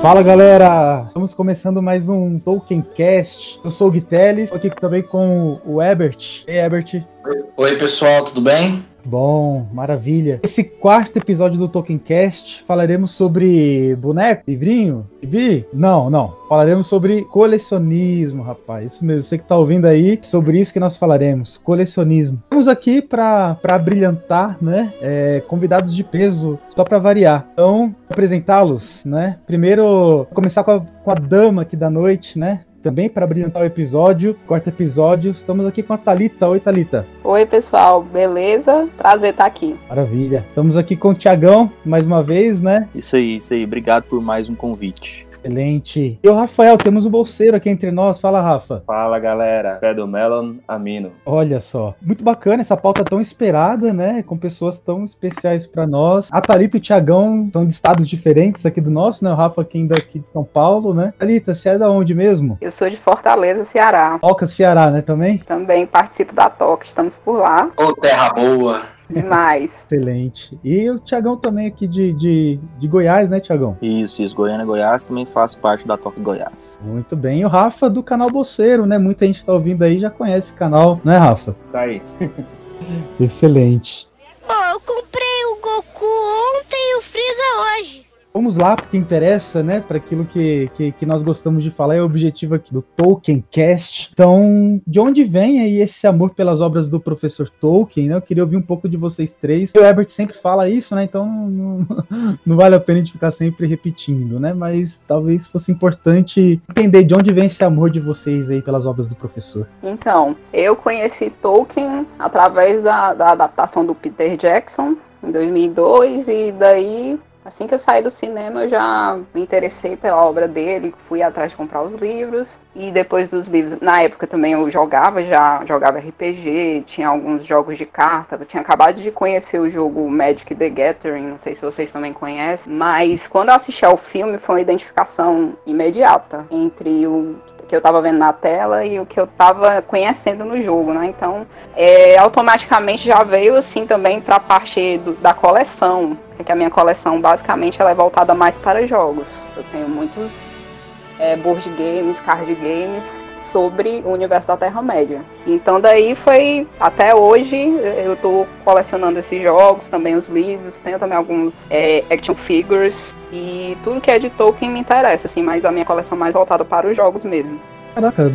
Fala galera, estamos começando mais um Tolkien Cast. Eu sou o Guiteles, aqui também com o Ebert. Ei, Ebert. Oi, pessoal, tudo bem? Bom, maravilha. Esse quarto episódio do Tolkien Cast falaremos sobre boneco, livrinho, gibi? Não, não. Falaremos sobre colecionismo, rapaz. Isso mesmo, você que tá ouvindo aí, sobre isso que nós falaremos, colecionismo. Estamos aqui para brilhantar, né? É, convidados de peso, só para variar. Então, apresentá-los, né? Primeiro, começar com a, com a dama aqui da noite, né? Também para brilhantar o episódio, quarto episódio. Estamos aqui com a Talita. Oi, Talita. Oi, pessoal. Beleza? Prazer estar aqui. Maravilha. Estamos aqui com o Tiagão mais uma vez, né? Isso aí, isso aí. Obrigado por mais um convite. Excelente. E o Rafael, temos um bolseiro aqui entre nós. Fala, Rafa. Fala, galera. Pé do Melon, Amino. Olha só. Muito bacana essa pauta tão esperada, né? Com pessoas tão especiais para nós. A Thalita e o Tiagão são de estados diferentes aqui do nosso, né? O Rafa aqui daqui de São Paulo, né? Thalita, você é da onde mesmo? Eu sou de Fortaleza, Ceará. Toca Ceará, né? Também? Também participo da Toca. Estamos por lá. Ô, terra boa. Demais. Excelente. E o Tiagão também aqui de, de, de Goiás, né, Tiagão? Isso, isso. Goiânia, Goiás também faz parte da Toque Goiás. Muito bem. E o Rafa do canal Boceiro, né? Muita gente tá ouvindo aí já conhece esse canal, né, Rafa? Isso aí. Excelente. Pô, eu comprei o Goku ontem e o Freeza hoje. Vamos lá, porque interessa, né, para aquilo que, que, que, nós gostamos de falar, é o objetivo aqui do Tolkien Cast. Então, de onde vem aí esse amor pelas obras do professor Tolkien, né? Eu queria ouvir um pouco de vocês três. O Herbert sempre fala isso, né? Então não, não vale a pena a gente ficar sempre repetindo, né? Mas talvez fosse importante entender de onde vem esse amor de vocês aí pelas obras do professor. Então, eu conheci Tolkien através da, da adaptação do Peter Jackson, em 2002, e daí Assim que eu saí do cinema, eu já me interessei pela obra dele, fui atrás de comprar os livros. E depois dos livros, na época também eu jogava, já jogava RPG, tinha alguns jogos de carta. Eu tinha acabado de conhecer o jogo Magic the Gathering, não sei se vocês também conhecem. Mas quando eu assisti ao filme, foi uma identificação imediata entre o que eu estava vendo na tela e o que eu estava conhecendo no jogo, né? Então, é, automaticamente já veio assim também para a parte do, da coleção, que a minha coleção basicamente ela é voltada mais para jogos. Eu tenho muitos é, board games, card games sobre o universo da Terra-média. Então daí foi até hoje eu estou colecionando esses jogos, também os livros, tenho também alguns é, action figures e tudo que é de Tolkien me interessa, assim, mas a minha coleção é mais voltada para os jogos mesmo. Caraca,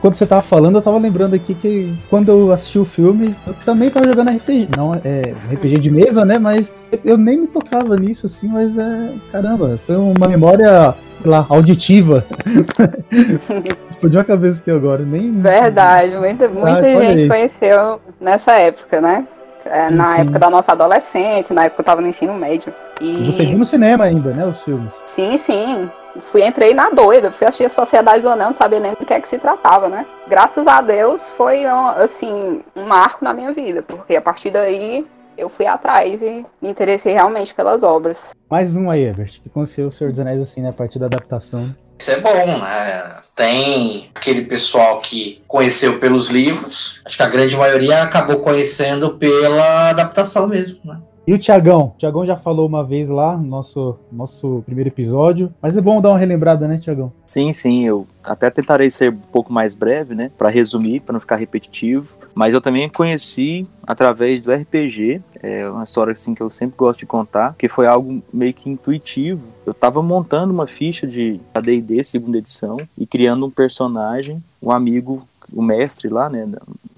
quando você tava falando, eu tava lembrando aqui que quando eu assisti o filme, eu também tava jogando RPG. Não é RPG de mesa, né? Mas eu nem me tocava nisso, assim, mas é. Caramba, foi uma memória, sei lá, auditiva. Explodiu a cabeça aqui agora. Nem... Verdade, muita, muita ah, gente aí. conheceu nessa época, né? É, na sim. época da nossa adolescência, na época que eu tava no ensino médio. E... Você viu no cinema ainda, né, os filmes? Sim, sim. Fui, entrei na doida, fui assistir a Sociedade do Anel, não sabia nem do que é que se tratava, né? Graças a Deus foi, assim, um marco na minha vida, porque a partir daí eu fui atrás e me interessei realmente pelas obras. Mais um aí, Ebert, que conheceu o Senhor dos Anéis, assim, né, a partir da adaptação. Isso é bom, né? Tem aquele pessoal que conheceu pelos livros, acho que a grande maioria acabou conhecendo pela adaptação mesmo, né? E o Tiagão? Tiagão já falou uma vez lá no nosso, nosso primeiro episódio, mas é bom dar uma relembrada, né, Tiagão? Sim, sim, eu até tentarei ser um pouco mais breve, né, para resumir, para não ficar repetitivo, mas eu também conheci através do RPG, é uma história assim que eu sempre gosto de contar, que foi algo meio que intuitivo. Eu estava montando uma ficha de AD&D segunda edição e criando um personagem, um amigo o mestre lá, né,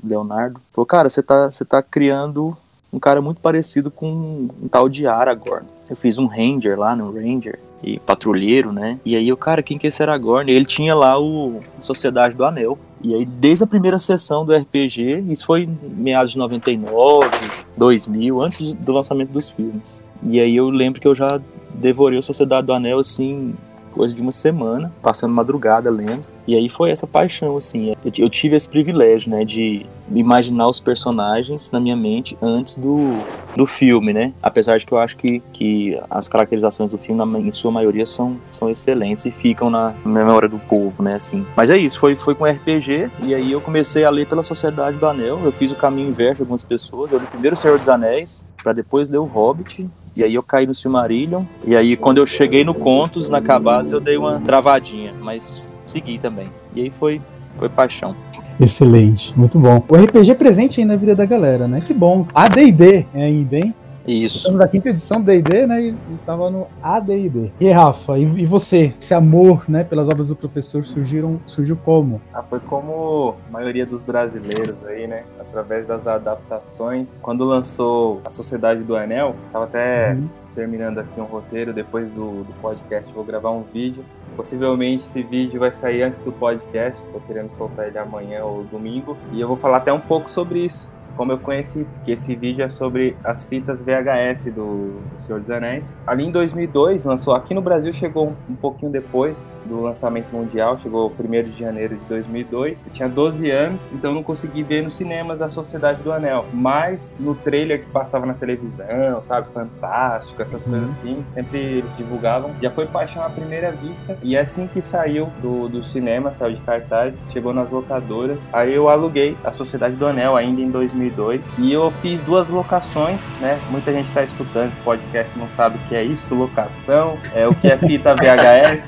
Leonardo, falou, cara, você tá, você tá criando um cara muito parecido com um tal de Aragorn. Eu fiz um Ranger lá no Ranger e patrulheiro, né? E aí o cara, quem que é esse Aragorn? Ele tinha lá o Sociedade do Anel. E aí desde a primeira sessão do RPG, isso foi meados de 99, 2000, antes do lançamento dos filmes. E aí eu lembro que eu já devorei o Sociedade do Anel assim, coisa de uma semana, passando madrugada lendo. E aí foi essa paixão, assim. Eu, tive esse privilégio, né, de imaginar os personagens na minha mente antes do, do filme, né? Apesar de que eu acho que, que as caracterizações do filme, em sua maioria, são, são excelentes e ficam na memória do povo, né, assim. Mas é isso, foi, foi com RPG, e aí eu comecei a ler pela Sociedade do Anel, eu fiz o caminho inverso de algumas pessoas, eu li primeiro O Senhor dos Anéis, para depois ler O Hobbit, E aí eu caí no Silmarillion. E aí quando eu cheguei no Contos, na Cabadas, eu dei uma travadinha. Mas segui também. E aí foi, foi paixão. Excelente, muito bom. O RPG é presente aí na vida da galera, né? Que bom. AD&D ainda, hein? Isso. Estamos na quinta edição do D&D, né? E estava no AD&D. E Rafa, e, e, você? Esse amor, né, pelas obras do professor surgiram, surgiu como? Ah, foi como a maioria dos brasileiros aí, né? Através das adaptações. Quando lançou a Sociedade do Anel, tava até uhum. terminando aqui um roteiro. Depois do, do podcast, vou gravar um vídeo. Possivelmente esse vídeo vai sair antes do podcast. Tô querendo soltar ele amanhã ou domingo. E eu vou falar até um pouco sobre isso como eu conheci, porque esse vídeo é sobre as fitas VHS do, Senhor dos Anéis. Ali em 2002, lançou aqui no Brasil, chegou um, um pouquinho depois do lançamento mundial, chegou 1 de janeiro de 2002. Eu tinha 12 anos, então não consegui ver nos cinemas a Sociedade do Anel, mas no trailer que passava na televisão, sabe, fantástico, essas uhum. coisas assim, sempre eles divulgavam. Já foi paixão à primeira vista, e assim que saiu do, do cinema, saiu de cartaz, chegou nas locadoras, aí eu aluguei a Sociedade do Anel ainda em 2002 2002 e eu fiz duas locações, né? Muita gente está escutando esse podcast não sabe o que é isso, locação, é o que é fita VHS,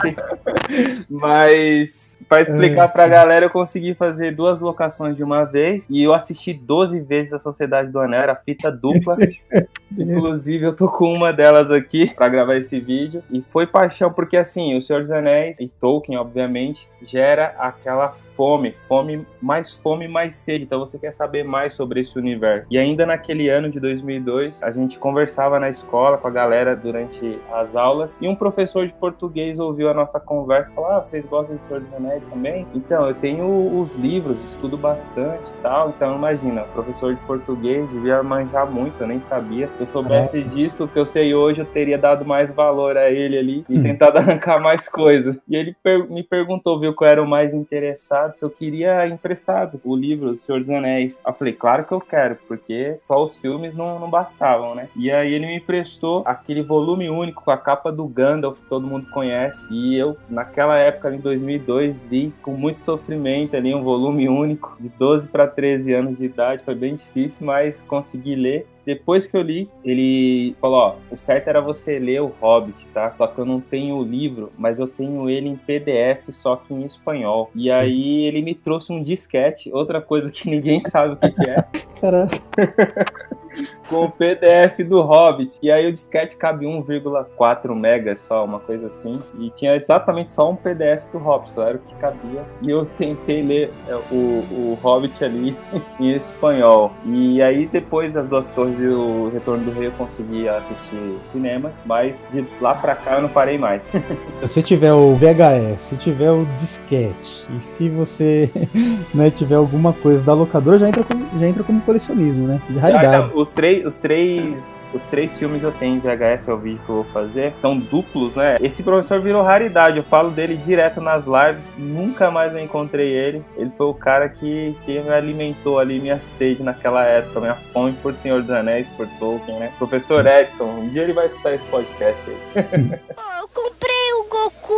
mas para explicar para a galera, eu consegui fazer duas locações de uma vez e eu assisti 12 vezes a Sociedade do Anel, era fita dupla. Inclusive, eu tô com uma delas aqui para gravar esse vídeo. E foi paixão, porque assim, O Senhor dos Anéis e Tolkien, obviamente, gera aquela fome, fome, mais fome, mais sede. Então você quer saber mais sobre esse universo. E ainda naquele ano de 2002, a gente conversava na escola com a galera durante as aulas e um professor de português ouviu a nossa conversa e falou: Ah, vocês gostam de Senhor dos Anéis também? Então, eu tenho os livros, estudo bastante e tal. Então, imagina, professor de português devia manjar muito, eu nem sabia. Se eu soubesse é. disso, o que eu sei hoje, eu teria dado mais valor a ele ali e hum. tentado arrancar mais coisas. E ele per me perguntou, viu, qual era o mais interessado, se eu queria emprestado o livro do Senhor dos Anéis. Eu falei, claro que eu quero, porque só os filmes não, não bastavam, né? E aí ele me emprestou aquele volume único com a capa do Gandalf, que todo mundo conhece. E eu, naquela época, em 2002, li com muito sofrimento ali um volume único, de 12 para 13 anos de idade. Foi bem difícil, mas consegui ler. Depois que eu li, ele falou: ó, o certo era você ler o Hobbit, tá? Só que eu não tenho o livro, mas eu tenho ele em PDF, só que em espanhol. E aí ele me trouxe um disquete, outra coisa que ninguém sabe o que, que é. Caramba. com o PDF do Hobbit. E aí o disquete cabe 1,4 mega só, uma coisa assim. E tinha exatamente só um PDF do Hobbit, só era o que cabia. E eu tentei ler é, o, o Hobbit ali em espanhol. E aí depois as duas torres e o Retorno do Rei eu consegui assistir cinemas, mas de lá pra cá eu não parei mais. se tiver o VHS, se tiver o disquete, e se você né, tiver alguma coisa da locadora, já entra como, já entra como colecionismo, né? De raridade. Os três, os três os três filmes eu tenho em VHS, é o vídeo que eu vou fazer. São duplos, né? Esse professor virou raridade. Eu falo dele direto nas lives. Nunca mais eu encontrei ele. Ele foi o cara que, que me alimentou ali minha sede naquela época, minha fome por Senhor dos Anéis, por Tolkien, né? Professor Edson, um dia ele vai escutar esse podcast aí. eu comprei o Goku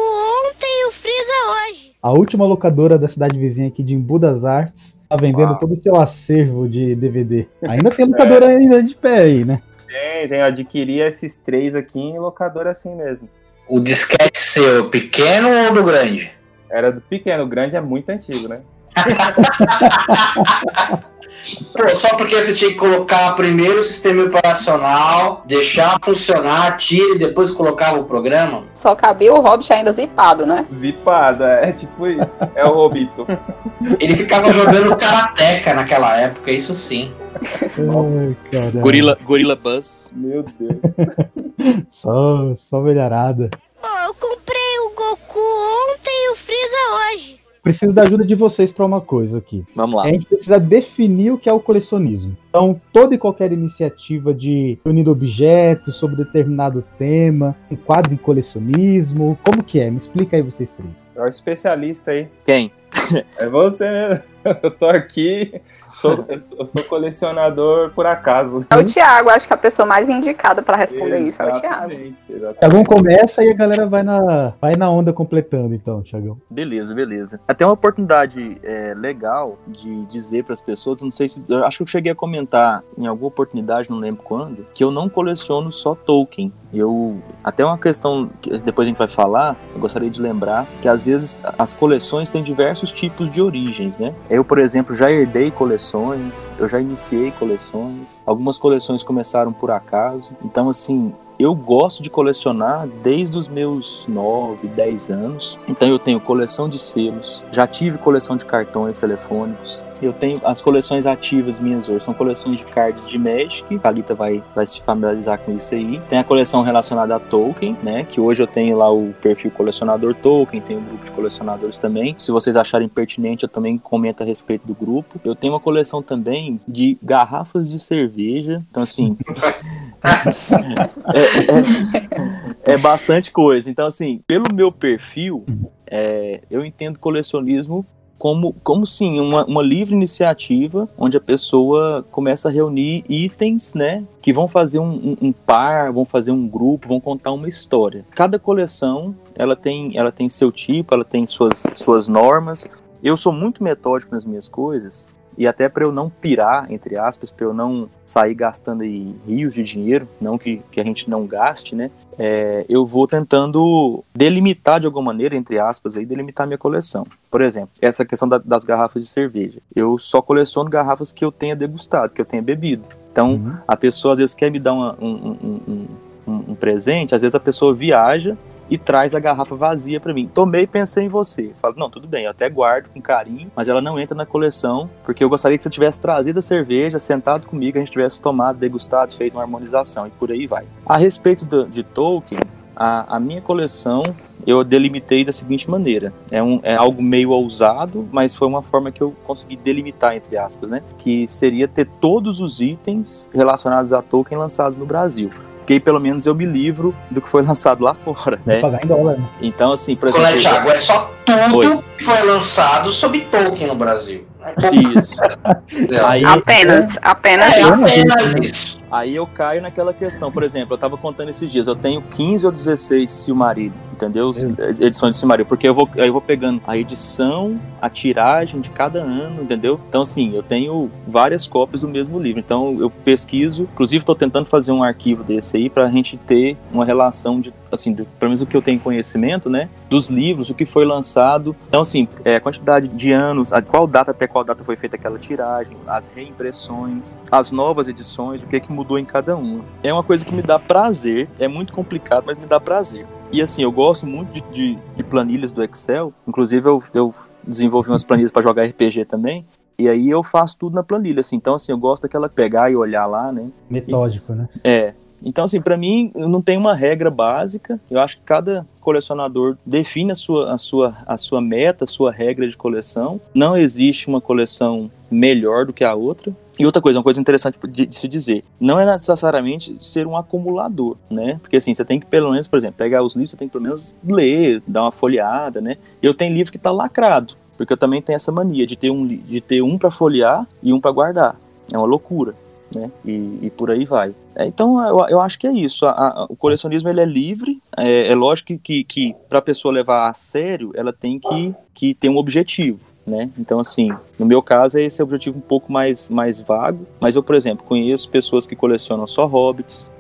ontem e o Freeza hoje. A última locadora da cidade vizinha aqui de Embu das Artes tá vendendo Uau. todo o seu acervo de DVD. Ainda tem locadora é. ainda de pé aí, né? Tem, tem. Eu adquiri esses três aqui em locadora assim mesmo. O disquete seu, pequeno ou do grande? Era do pequeno, o grande é muito antigo, né? Pô, só porque você tinha que colocar primeiro o sistema operacional, deixar funcionar, tira e depois colocava o programa? Só cabia o Hobbit ainda zipado, né? Zipado, é, tipo isso. É o Robito. Ele ficava jogando karateca naquela época, isso sim. Ai, gorila, gorila Buzz. Meu Deus. só, só velharada. Oh, eu comprei o Goku ontem e o Freeza hoje preciso da ajuda de vocês para uma coisa aqui. Vamos lá. A gente precisa definir o que é o colecionismo. Então, toda e qualquer iniciativa de unir objetos sobre determinado tema, um quadro em colecionismo, como que é? Me explica aí vocês três. É o especialista aí. Quem? É você mesmo. Eu tô aqui, sou, eu sou colecionador por acaso. É o Thiago, acho que a pessoa mais indicada pra responder isso é o Thiago. Exatamente, exatamente. Começa e a galera vai na, vai na onda completando, então, Tiagão. Beleza, beleza. Até uma oportunidade é, legal de dizer para as pessoas, não sei se. Eu acho que eu cheguei a comentar em alguma oportunidade, não lembro quando, que eu não coleciono só Tolkien. Eu. Até uma questão que depois a gente vai falar, eu gostaria de lembrar que às vezes as coleções têm diversos tipos de origens, né? Eu, por exemplo, já herdei coleções, eu já iniciei coleções, algumas coleções começaram por acaso. Então, assim, eu gosto de colecionar desde os meus 9, 10 anos. Então eu tenho coleção de selos, já tive coleção de cartões telefônicos. Eu tenho as coleções ativas minhas hoje, são coleções de cards de Magic, a Thalita vai, vai se familiarizar com isso aí. Tem a coleção relacionada a Tolkien, né, que hoje eu tenho lá o perfil colecionador Tolkien, tem um grupo de colecionadores também. Se vocês acharem pertinente, eu também comento a respeito do grupo. Eu tenho uma coleção também de garrafas de cerveja, então assim... é, é- é bastante coisa. Então, assim, pelo meu perfil, é, eu entendo colecionismo como, como sim, uma, uma livre iniciativa onde a pessoa começa a reunir itens, né? Que vão fazer um, um- um par, vão fazer um grupo, vão contar uma história. Cada coleção, ela tem, ela tem seu tipo, ela tem suas, suas normas. Eu sou muito metódico nas minhas coisas, e até para eu não pirar, entre aspas, para eu não sair gastando aí rios de dinheiro, não que, que a gente não gaste, né? É, eu vou tentando delimitar de alguma maneira, entre aspas, aí, delimitar minha coleção. Por exemplo, essa questão da- das garrafas de cerveja. Eu só coleciono garrafas que eu tenha degustado, que eu tenha bebido. Então, Uhum. a pessoa às vezes quer me dar uma- um, um- um- um- um presente, às vezes a pessoa viaja e traz a garrafa vazia para mim. Tomei e pensei em você. Falo, não, tudo bem, eu até guardo com carinho, mas ela não entra na coleção, porque eu gostaria que você tivesse trazido a cerveja, sentado comigo, a gente tivesse tomado, degustado, feito uma harmonização e por aí vai. A respeito do- de Tolkien, a, a minha coleção eu delimitei da seguinte maneira. É, um, é algo meio ousado, mas foi uma forma que eu consegui delimitar, entre aspas, né? Que seria ter todos os itens relacionados a Tolkien lançados no Brasil. Porque aí pelo menos eu me livro do que foi lançado lá fora, né? pagar em dólar, né? Então, assim, por é, exemplo. Thiago? É só tudo Oi. que foi lançado sobre Tolkien no Brasil. Isso. Entendeu? Aí, Apenas, apenas é isso. apenas isso. Aí eu caio naquela questão. Por exemplo, eu tava contando esses dias, eu tenho 15 ou 16 Silmarillion, entendeu? Edições de Silmarillion. Porque eu vou, aí eu vou pegando a edição, a tiragem de cada ano, entendeu? Então, assim, eu tenho várias cópias do mesmo livro. Então, eu pesquiso. Inclusive, estou tentando fazer um arquivo desse aí pra gente ter uma relação de, assim, do, pelo menos o que eu tenho conhecimento, né? Dos livros, o que foi lançado. Então, assim, é, a quantidade de anos, a qual data até qual data foi feita aquela tiragem, as reimpressões, as novas edições, o que, que mudou em cada uma. É uma coisa que me dá prazer, é muito complicado, mas me dá prazer. E assim, eu gosto muito de, de- de planilhas do Excel. Inclusive, eu, eu desenvolvi umas planilhas para jogar RPG também. E aí eu faço tudo na planilha, assim. Então, assim, eu gosto daquela pegar e olhar lá, né? Metódico, né? É. Então, assim, pra mim, não tem uma regra básica. Eu acho que cada colecionador define a sua, a sua, a sua meta, a sua regra de coleção. Não existe uma coleção melhor do que a outra. E outra coisa, uma coisa interessante de, de se dizer, não é necessariamente ser um acumulador, né? Porque assim, você tem que pelo menos, por exemplo, pegar os livros, você tem que pelo menos ler, dar uma folheada, né? Eu tenho livro que tá lacrado, porque eu também tenho essa mania de ter um, de ter um para folhear e um para guardar. É uma loucura né? E, e por aí vai. É, então eu, eu acho que é isso. A- a- o colecionismo ele é livre. É, é lógico que, que, que para a pessoa levar a sério, ela tem que, que ter um objetivo. Né? Então, assim, no meu caso, é esse objetivo um pouco mais, mais vago. Mas eu, por exemplo, conheço pessoas que colecionam só hobbits,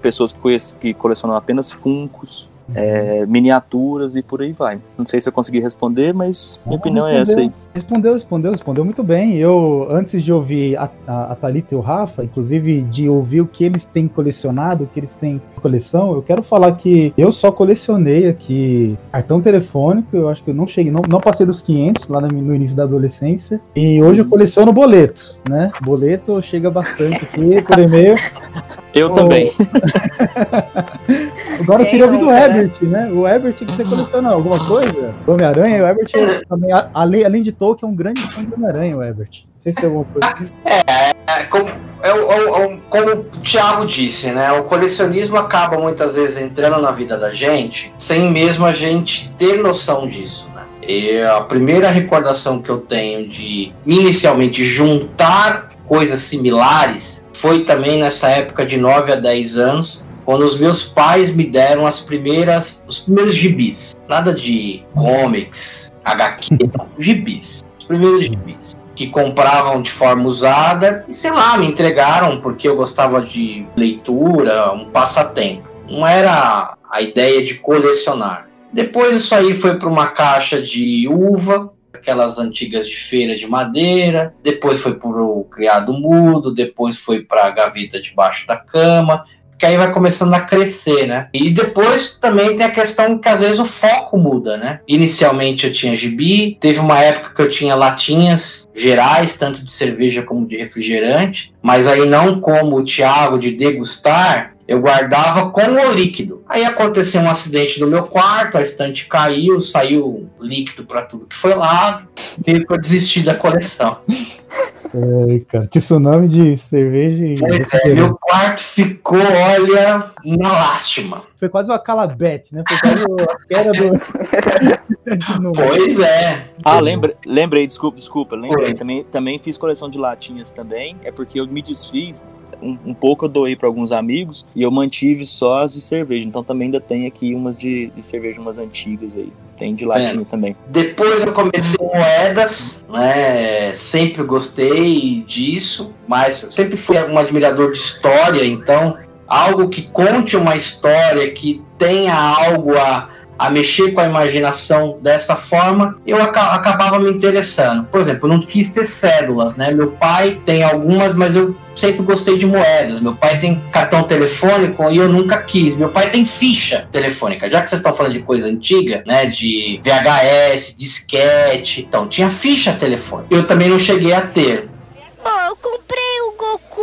pessoas que, que colecionam apenas funcos, é, miniaturas e por aí vai. Não sei se eu consegui responder, mas minha Ah, opinião é essa aí. Respondeu, respondeu, respondeu muito bem. Eu, antes de ouvir a, a, a Thalita e o Rafa, inclusive de ouvir o que eles têm colecionado, o que eles têm em coleção, eu quero falar que eu só colecionei aqui cartão telefônico, eu acho que eu não cheguei, não, não passei dos 500 lá no, no início da adolescência, e hoje eu coleciono boleto, né? Boleto chega bastante aqui por e-mail. Eu Oh, também. Agora eu queria ouvir do nunca, né? Herbert, né? O Herbert que você coleciona alguma coisa? Homem-Aranha, o Herbert é também, além, além de Tolkien, é um grande fã de Homem-Aranha, o Herbert. Não sei se tem alguma coisa. É, como, é o- é o- é o- como o Thiago disse, né? O colecionismo acaba muitas vezes entrando na vida da gente sem mesmo a gente ter noção disso, né? E a primeira recordação que eu tenho de inicialmente juntar coisas similares foi também nessa época de 9 a 10 anos, quando os meus pais me deram as primeiras, os primeiros gibis. Nada de comics, HQ, não, gibis. Os primeiros gibis. Que compravam de forma usada e, sei lá, me entregaram porque eu gostava de leitura, um passatempo. Não era a ideia de colecionar. Depois isso aí foi para uma caixa de uva, aquelas antigas de feira de madeira, depois foi para o criado mudo, depois foi para a gaveta debaixo da cama, que aí vai começando a crescer, né? E depois também tem a questão que às vezes o foco muda, né? Inicialmente eu tinha gibi, teve uma época que eu tinha latinhas gerais, tanto de cerveja como de refrigerante, mas aí não como o Thiago de degustar, eu guardava com o líquido. Aí aconteceu um acidente no meu quarto, a estante caiu, saiu líquido para tudo que foi lá, e eu desisti da coleção. Ai, cara, que tsunami de cerveja e. Pois é, meu quarto ficou, olha, uma lástima. Foi quase uma calabete, né? Foi quase a queda do. pois é. Ah, lembrei, lembrei desculpa, desculpa. Lembrei, também, também fiz coleção de latinhas também. É porque eu me desfiz um, um, pouco eu doei para alguns amigos e eu mantive só as de cerveja. Então também ainda tem aqui umas de, de cerveja, umas antigas aí. Tem de latinha é. também. Depois eu comecei moedas, né? Sempre gostei disso, mas sempre fui um admirador de história, então algo que conte uma história, que tenha algo a a mexer com a imaginação dessa forma, eu acabava me interessando. Por exemplo, eu não quis ter cédulas, né? Meu pai tem algumas, mas eu sempre gostei de moedas. Meu pai tem cartão telefônico e eu nunca quis. Meu pai tem ficha telefônica. Já que vocês estão falando de coisa antiga, né? De VHS, disquete. Então, tinha ficha telefônica. Eu também não cheguei a ter. Oh, eu comprei o Goku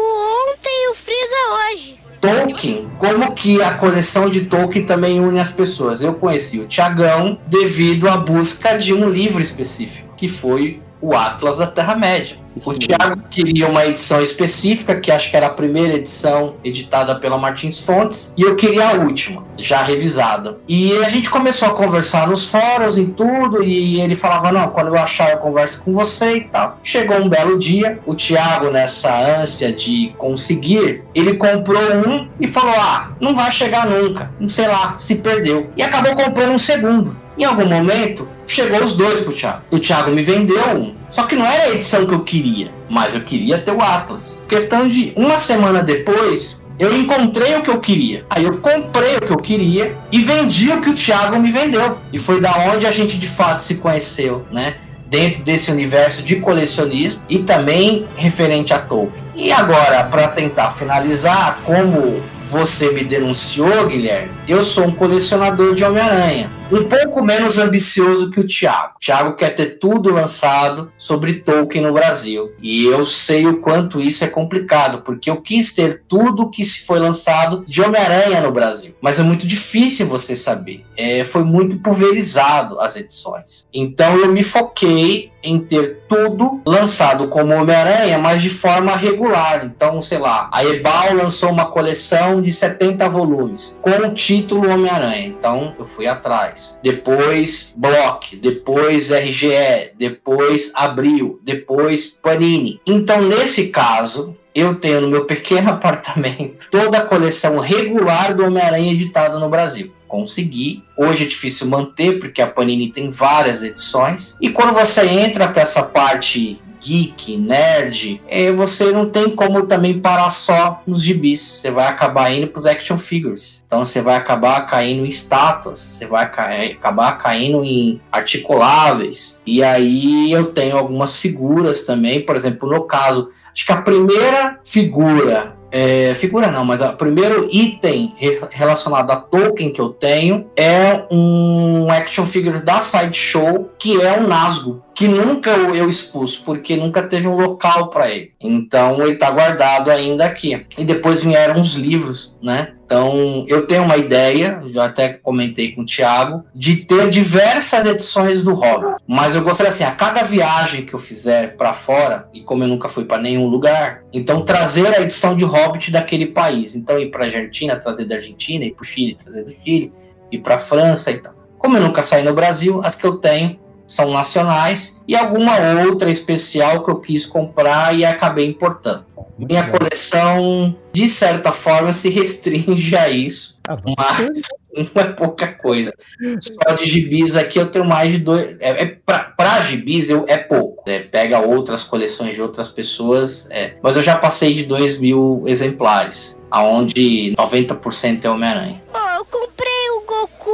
ontem e o Freeza hoje. Tolkien, como que a coleção de Tolkien também une as pessoas? Eu conheci o Tiagão devido à busca de um livro específico, que foi o Atlas da Terra-média. O Thiago queria uma edição específica, que acho que era a primeira edição editada pela Martins Fontes, e eu queria a última, já revisada. E a gente começou a conversar nos fóruns e tudo, e ele falava: Não, quando eu achar, eu converso com você e tal. Chegou um belo dia, o Thiago, nessa ânsia de conseguir, ele comprou um e falou: Ah, não vai chegar nunca, sei lá, se perdeu. E acabou comprando um segundo. Em algum momento, chegou os dois pro Thiago. O Thiago me vendeu um. Só que não era a edição que eu queria, mas eu queria ter o Atlas. Questão de uma semana depois, eu encontrei o que eu queria. Aí eu comprei o que eu queria e vendi o que o Thiago me vendeu. E foi da onde a gente de fato se conheceu, né? Dentro desse universo de colecionismo e também referente a Tolkien. E agora, para tentar finalizar, como você me denunciou, Guilherme, eu sou um colecionador de Homem-Aranha. Um pouco menos ambicioso que o Thiago. O Thiago quer ter tudo lançado sobre Tolkien no Brasil. E eu sei o quanto isso é complicado, porque eu quis ter tudo que se foi lançado de Homem-Aranha no Brasil. Mas é muito difícil você saber. É, foi muito pulverizado as edições. Então eu me foquei em ter tudo lançado como Homem-Aranha, mas de forma regular. Então, sei lá, a Ebal lançou uma coleção de 70 volumes com o título Homem-Aranha. Então, eu fui atrás. Depois Block, depois RGE, depois Abril, depois Panini. Então, nesse caso, eu tenho no meu pequeno apartamento toda a coleção regular do Homem-Aranha editada no Brasil consegui. Hoje é difícil manter, porque a Panini tem várias edições. E quando você entra para essa parte geek, nerd, é, você não tem como também parar só nos gibis. Você vai acabar indo para os action figures. Então você vai acabar caindo em estátuas, você vai acabar caindo em articuláveis. E aí eu tenho algumas figuras também, por exemplo, no caso, acho que a primeira figura é, figura não, mas o primeiro item relacionado a Tolkien que eu tenho é um action figure da Sideshow, que é o Nazgûl, que nunca eu expus, porque nunca teve um local para ele. Então ele está guardado ainda aqui. E depois vieram os livros, né? Então, eu tenho uma ideia, já até comentei com o Thiago, de ter diversas edições do Hobbit. Mas eu gostaria assim, a cada viagem que eu fizer para fora, e como eu nunca fui para nenhum lugar, então trazer a edição de Hobbit daquele país. Então, ir para Argentina, trazer da Argentina, ir para o Chile, trazer do Chile, ir para França e então. tal. Como eu nunca saí no Brasil, as que eu tenho são nacionais e alguma outra especial que eu quis comprar e acabei importando. Minha coleção, de certa forma, se restringe a isso, Ah, mas não é pouca coisa. Só de gibis aqui eu tenho mais de dois. É, é pra, pra gibis eu, é pouco. É, pega outras coleções de outras pessoas, é, mas eu já passei de 2 mil exemplares, aonde 90% é Homem-Aranha. Ó, eu comprei o Goku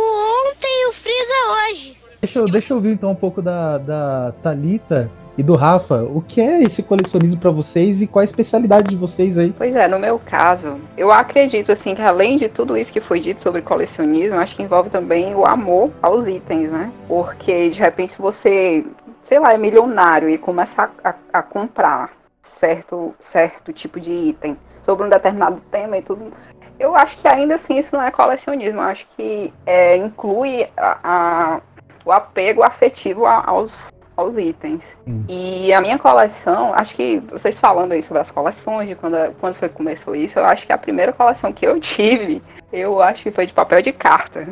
ontem e o Freeza hoje. Deixa, eu- deixa eu ouvir então um pouco da, da Thalita e do Rafa. O que é esse colecionismo pra vocês e qual a especialidade de vocês aí? Pois é, no meu caso, eu acredito assim que além de tudo isso que foi dito sobre colecionismo, acho que envolve também o amor aos itens, né? Porque de repente você, sei lá, é milionário e começa a, a- a comprar certo, certo tipo de item sobre um determinado tema e tudo. Eu acho que ainda assim isso não é colecionismo. Eu acho que é, inclui a- a- o apego afetivo a- aos, aos itens. Hum. E a minha coleção, acho que vocês falando aí sobre as coleções, de quando, quando foi que começou isso, eu acho que a primeira coleção que eu tive, eu acho que foi de papel de carta.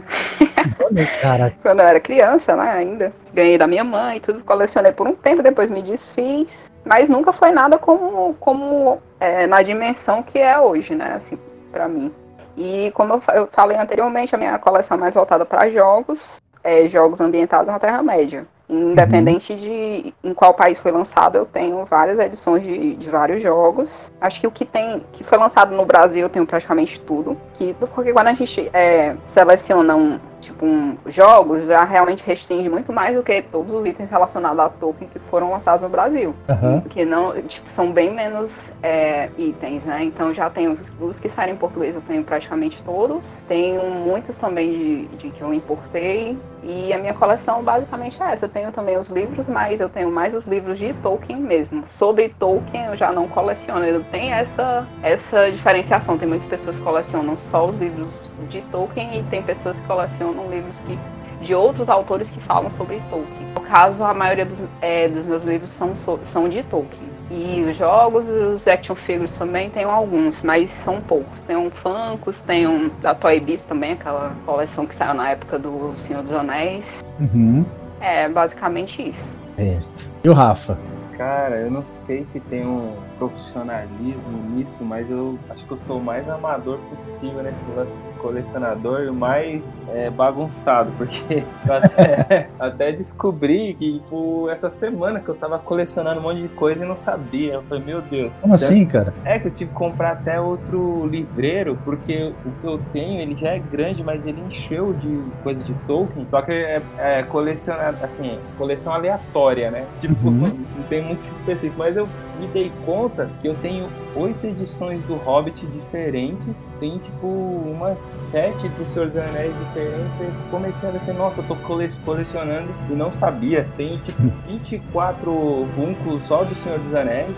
Olha, Quando eu era criança, né, ainda. Ganhei da minha mãe e tudo, colecionei por um tempo, depois me desfiz. Mas nunca foi nada como, como é, na dimensão que é hoje, né, assim, pra mim. E como eu falei anteriormente, a minha coleção é mais voltada para jogos, é, jogos ambientados na Terra-média. Independente de em qual país foi lançado, eu tenho várias edições de, de vários jogos. Acho que o que tem que foi lançado no Brasil eu tenho praticamente tudo. Que, porque quando a gente é, seleciona um, tipo, um, jogos, já realmente restringe muito mais do que todos os itens relacionados a Tolkien que foram lançados no Brasil. aham. Porque não, tipo, são bem menos é, itens, né? Então já tem os, os que saem em português, eu tenho praticamente todos. Tenho muitos também de, de que eu importei. E a minha coleção basicamente é essa. Eu tenho também os livros, mas eu tenho mais os livros de Tolkien mesmo. Sobre Tolkien eu já não coleciono. Eu tenho essa, essa diferenciação. Tem muitas pessoas que colecionam só os livros de Tolkien e tem pessoas que colecionam livros que de outros autores que falam sobre Tolkien. No caso, a maioria dos, é, dos meus livros são, são de Tolkien. E os jogos, os action figures também tem alguns, mas são poucos. Tem um Funkos, tem um da Toy Biz também, aquela coleção que saiu na época do Senhor dos Anéis. Uhum. É basicamente isso. É. E o Rafa? Cara, eu não sei se tem um profissionalismo nisso, mas eu acho que eu sou o mais amador possível nesse lance de colecionador e o mais é, bagunçado, porque eu até, até descobri que, tipo, essa semana que eu tava colecionando um monte de coisa e não sabia. Eu falei, meu Deus. Como assim, cara? É que eu tive que comprar até outro livreiro, porque o que eu tenho, ele já é grande, mas ele encheu de coisa de Tolkien. Só que é, é colecionar, assim, coleção aleatória, né? Tipo, Uhum. não tem muito específico. Mas eu me dei conta que eu tenho oito edições do Hobbit diferentes. Tem, tipo, umas sete do Senhor dos Anéis diferentes. Eu comecei a ver, nossa, eu tô cole- colecionando e não sabia. Tem, tipo, 24 Funkos só do Senhor dos Anéis.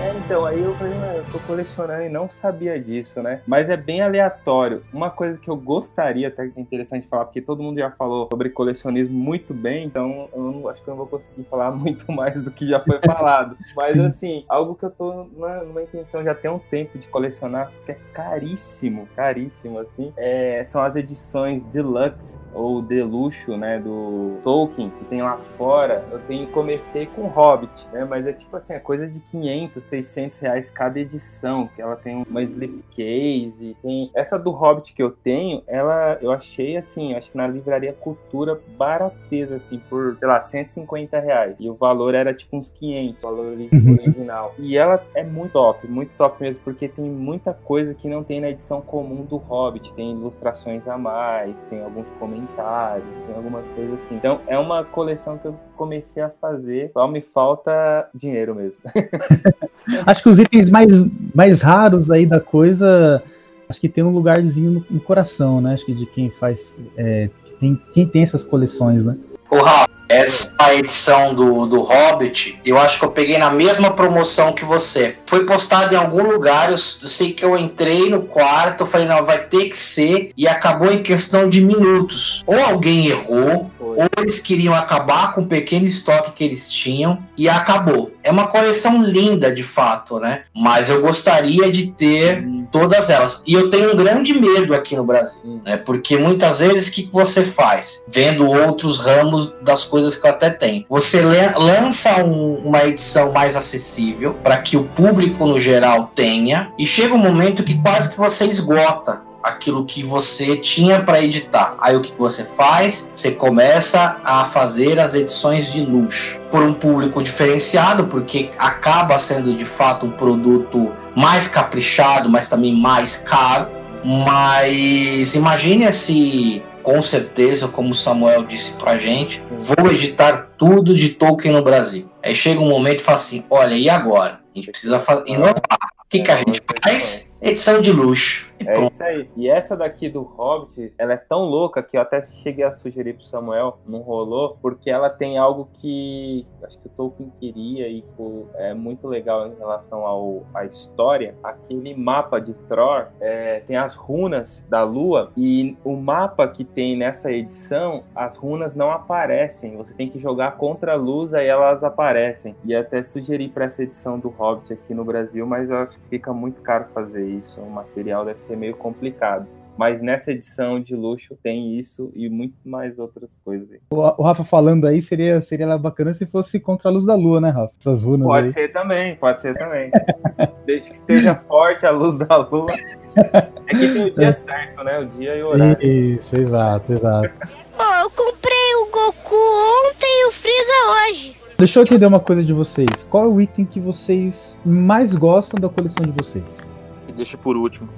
É, então, aí eu falei, "Ah, eu tô colecionando e não sabia disso, né? Mas é bem aleatório. Uma coisa que eu gostaria, até que é interessante falar, porque todo mundo já falou sobre colecionismo muito bem, então eu não, acho que eu não vou conseguir falar muito mais do que já foi falado. Mas Sim. assim, algo que eu tô na- numa intenção já tem um tempo de colecionar, que é caríssimo, caríssimo, assim, é, são as edições deluxe ou de luxo, né, do Tolkien, que tem lá fora. Eu tenho comecei com Hobbit, né, mas é tipo assim, é coisa de 500, 600 reais cada edição, que ela tem uma slipcase, tem essa do Hobbit que eu tenho, ela eu achei assim, acho que na livraria Cultura barateza assim por, sei lá, 150 reais. E o valor era tipo uns 500, o valor Uhum. original. E ela é muito top, muito top mesmo, porque tem muita coisa que não tem na edição comum do Hobbit. Tem ilustrações a mais, tem alguns comentários, tem algumas coisas assim. Então é uma coleção que eu comecei a fazer, só me falta dinheiro mesmo. Acho que os itens mais, mais raros aí da coisa, acho que tem um lugarzinho no, no coração, né? Acho que de quem faz. é, tem, quem tem essas coleções, né? Ô, Rafa, essa edição do, do Hobbit, eu acho que eu peguei na mesma promoção que você. Foi postado em algum lugar, eu, sei que eu entrei no quarto, falei, não, vai ter que ser, e acabou em questão de minutos. Ou alguém errou. Ou eles queriam acabar com o pequeno estoque que eles tinham e acabou. É uma coleção linda, de fato, né? Mas eu gostaria de ter todas elas. E eu tenho um grande medo aqui no Brasil, né? Porque muitas vezes o que você faz? Vendo outros ramos das coisas que eu até tenho. Você lança um, uma edição mais acessível para que o público no geral tenha e chega um momento que quase que você esgota aquilo que você tinha para editar. Aí o que você faz? Você começa a fazer as edições de luxo por um público diferenciado, porque acaba sendo de fato um produto mais caprichado, mas também mais caro. Mas imagine se com certeza, como Samuel disse pra gente, vou editar tudo de Tolkien no Brasil. Aí chega um momento e fala assim: olha, e agora? A gente precisa inovar. O que, que a gente faz? Edição de luxo. E é isso aí. E essa daqui do Hobbit, ela é tão louca que eu até cheguei a sugerir pro Samuel, não rolou, porque ela tem algo que acho que o Tolkien queria e pô, é muito legal em relação ao, à história. Aquele mapa de Thor é, tem as runas da lua e o mapa que tem nessa edição, as runas não aparecem. Você tem que jogar contra a luz, aí elas aparecem. E até sugeri para essa edição do Hobbit aqui no Brasil, mas eu acho que fica muito caro fazer isso. O material deve ser meio complicado. Mas nessa edição de luxo tem isso e muito mais outras coisas. O, o Rafa falando aí seria, seria bacana se fosse contra a luz da lua, né, Rafa? Essas runas pode aí. ser também, pode ser também. Desde que esteja forte a luz da lua. É que tem o dia certo, né? O dia e o horário. Isso, exato, exato. Oh, eu comprei o Goku ontem e o Freeza hoje. Deixa eu entender uma coisa de vocês. Qual é o item que vocês mais gostam da coleção de vocês? Deixa por último.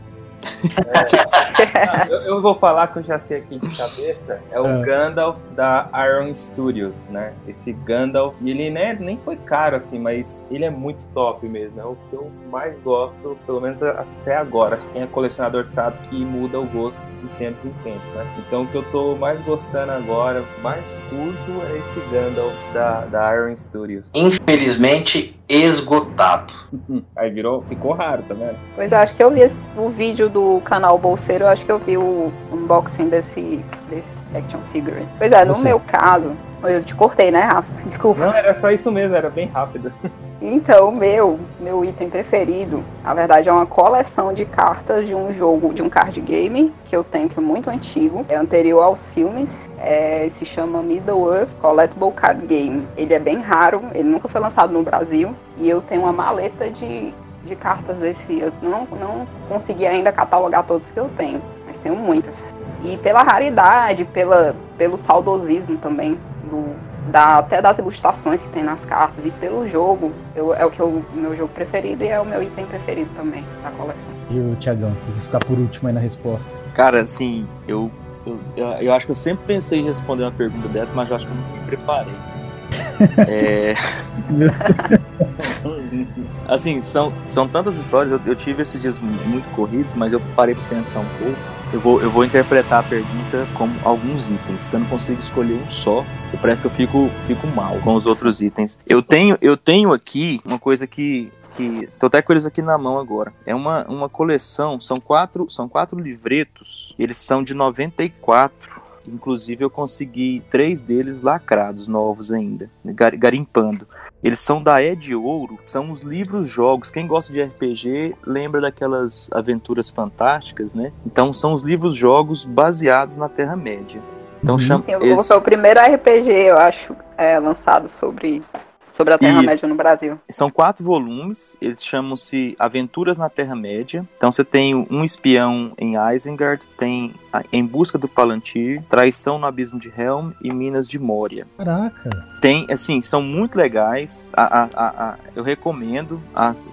É, eu, eu, vou falar que eu já sei aqui de cabeça. É o é. Gandalf da Iron Studios, né? Esse Gandalf, e ele né, nem foi caro assim, mas ele é muito top mesmo. É o que eu mais gosto, pelo menos até agora. Acho que quem é colecionador sabe que muda o gosto de tempos em tempos, né? Então o que eu tô mais gostando agora, mais curto, é esse Gandalf da, da Iron Studios. Infelizmente, esgotado. Aí virou, ficou raro, tá vendo? Pois é, acho que eu vi o vídeo do canal Bolseiro, acho que eu vi o unboxing desse, desse action figure. Pois é, no Você. meu caso, eu te cortei, né, Rafa? Desculpa. Não, era só isso mesmo, era bem rápido. Então, meu, meu item preferido, na verdade, é uma coleção de cartas de um jogo, de um card game que eu tenho, que é muito antigo, é anterior aos filmes, é, se chama Middle Earth Collectible Card Game. Ele é bem raro, ele nunca foi lançado no Brasil, e eu tenho uma maleta de, de cartas desse. Eu não, não consegui ainda catalogar todos que eu tenho, mas tenho muitas. E pela raridade, pela, pelo saudosismo também do, da, até das ilustrações que tem nas cartas e pelo jogo, eu, é o que eu, meu jogo preferido e é o meu item preferido também da coleção. E o Tiagão, que ficar por último aí na resposta. Cara, assim, eu, eu, eu, acho que eu sempre pensei em responder uma pergunta dessa, mas eu acho que eu não me preparei. É... assim, são, são tantas histórias, eu, eu tive esses dias muito corridos, mas eu parei para pensar um pouco. Eu vou, eu vou interpretar a pergunta como alguns itens, porque eu não consigo escolher um só. Eu parece que eu fico, fico mal com os outros itens. Eu tenho, eu tenho aqui uma coisa que que tô até com eles aqui na mão agora. É uma, uma coleção, são quatro, são quatro livretos, eles são de 94. Inclusive eu consegui três deles lacrados, novos ainda, garimpando. Eles são da Ed Ouro, são os livros jogos. Quem gosta de RPG lembra daquelas aventuras fantásticas, né? Então são os livros jogos baseados na Terra-média. Então, uhum. chama, Sim, eles... foi o primeiro RPG, eu acho, é, lançado sobre sobre a Terra-média no Brasil. São quatro volumes, eles chamam-se Aventuras na Terra-média. Então você tem um espião em Isengard, tem Em Busca do Palantir, Traição no Abismo de Helm e Minas de Moria. Caraca! Tem, assim, são muito legais. A, a, a, eu recomendo.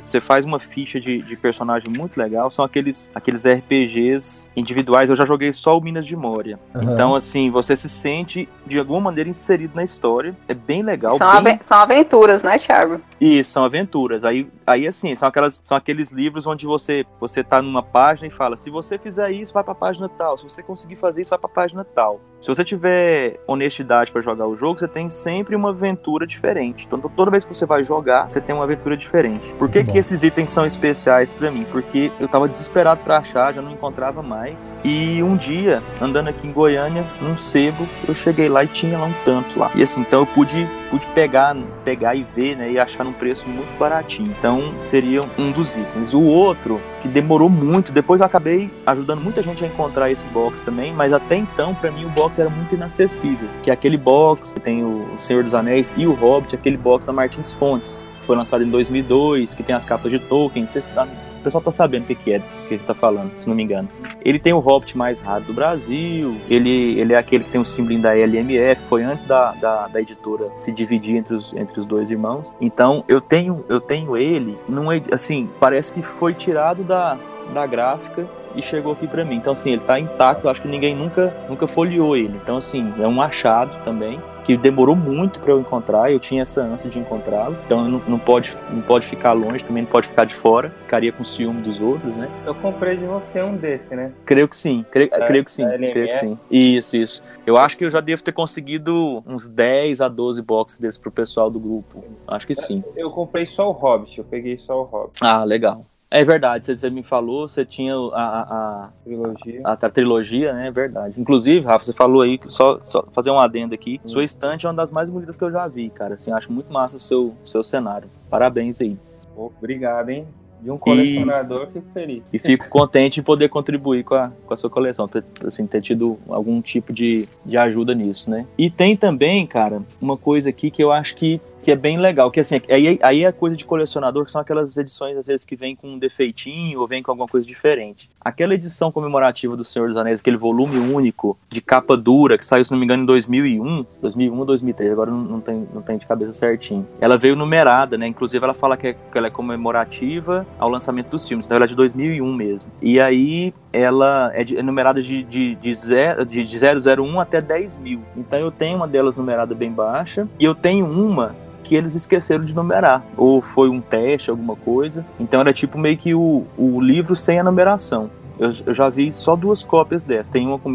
você faz uma ficha de, de personagem muito legal. São aqueles, aqueles RPGs individuais. Eu já joguei só o Minas de Moria. Uhum. Então, assim, você se sente de alguma maneira inserido na história. É bem legal. São, bem... são aventuras, né, Thiago? E são aventuras. Aí, aí assim, são, aquelas, são aqueles livros onde você você tá numa página e fala: se você fizer isso, vai pra página tal. Se você conseguir fazer isso, vai pra página tal. Se você tiver honestidade para jogar o jogo, você tem sempre uma aventura diferente. Então, toda vez que você vai jogar, você tem uma aventura diferente. Por que, que esses itens são especiais para mim? Porque eu tava desesperado para achar, já não encontrava mais. E um dia, andando aqui em Goiânia, num sebo, eu cheguei lá e tinha lá um tanto lá. E assim, então eu pude, pude pegar, pegar e ver, né? E achar num preço muito baratinho. Então, seria um dos itens. O outro, que demorou muito, depois eu acabei ajudando muita gente a encontrar esse box também, mas até então, para mim, o box era muito inacessível. Que é aquele box que tem o Senhor dos Anéis e o Hobbit, aquele box da Martins Fontes foi lançado em 2002, que tem as capas de Tolkien. Se tá, o pessoal tá sabendo o que, que é, o que ele tá falando, se não me engano. Ele tem o Hobbit mais raro do Brasil, ele, ele é aquele que tem o símbolo da LMF, foi antes da, da, da, editora se dividir entre os, entre os dois irmãos. Então eu tenho, eu tenho ele, num, assim, parece que foi tirado da, da gráfica e chegou aqui para mim. Então, assim, ele tá intacto, acho que ninguém nunca, nunca folheou ele. Então, assim, é um achado também, que demorou muito para eu encontrar, eu tinha essa ânsia de encontrá-lo. Então, não, não, pode, não pode ficar longe, também não pode ficar de fora, ficaria com ciúme dos outros, né? Eu comprei de você um desse, né? Creio que sim, creio, é, creio que sim, creio que sim. Isso, isso. Eu acho que eu já devo ter conseguido uns 10 a 12 boxes desses pro pessoal do grupo. Acho que sim. Eu comprei só o Hobbit, eu peguei só o Hobbit. Ah, legal. É verdade, você, me falou, você tinha a, a, a trilogia. A, a, trilogia, né? É verdade. Inclusive, Rafa, você falou aí, só, só fazer um adendo aqui. Hum. Sua estante é uma das mais bonitas que eu já vi, cara. Assim, acho muito massa o seu, seu cenário. Parabéns aí. obrigado, hein? De um colecionador, e, fico feliz. E fico contente em poder contribuir com a, com a sua coleção, ter, assim, ter tido algum tipo de, de ajuda nisso, né? E tem também, cara, uma coisa aqui que eu acho que que é bem legal, que assim, aí, aí é coisa de colecionador, que são aquelas edições, às vezes, que vem com um defeitinho ou vem com alguma coisa diferente. Aquela edição comemorativa do Senhor dos Anéis, aquele volume único, de capa dura, que saiu, se não me engano, em 2001, 2001 ou 2003, agora não, não, tem, não tem de cabeça certinho. Ela veio numerada, né, inclusive ela fala que, é, que ela é comemorativa ao lançamento dos filmes, então ela é de 2001 mesmo. E aí, ela é, de, é numerada de, de, de, zero, de, de 001 até 10 mil. Então eu tenho uma delas numerada bem baixa, e eu tenho uma que eles esqueceram de numerar. Ou foi um teste, alguma coisa. Então era tipo meio que o, o livro sem a numeração. Eu, eu, já vi só duas cópias dessa. Tem uma com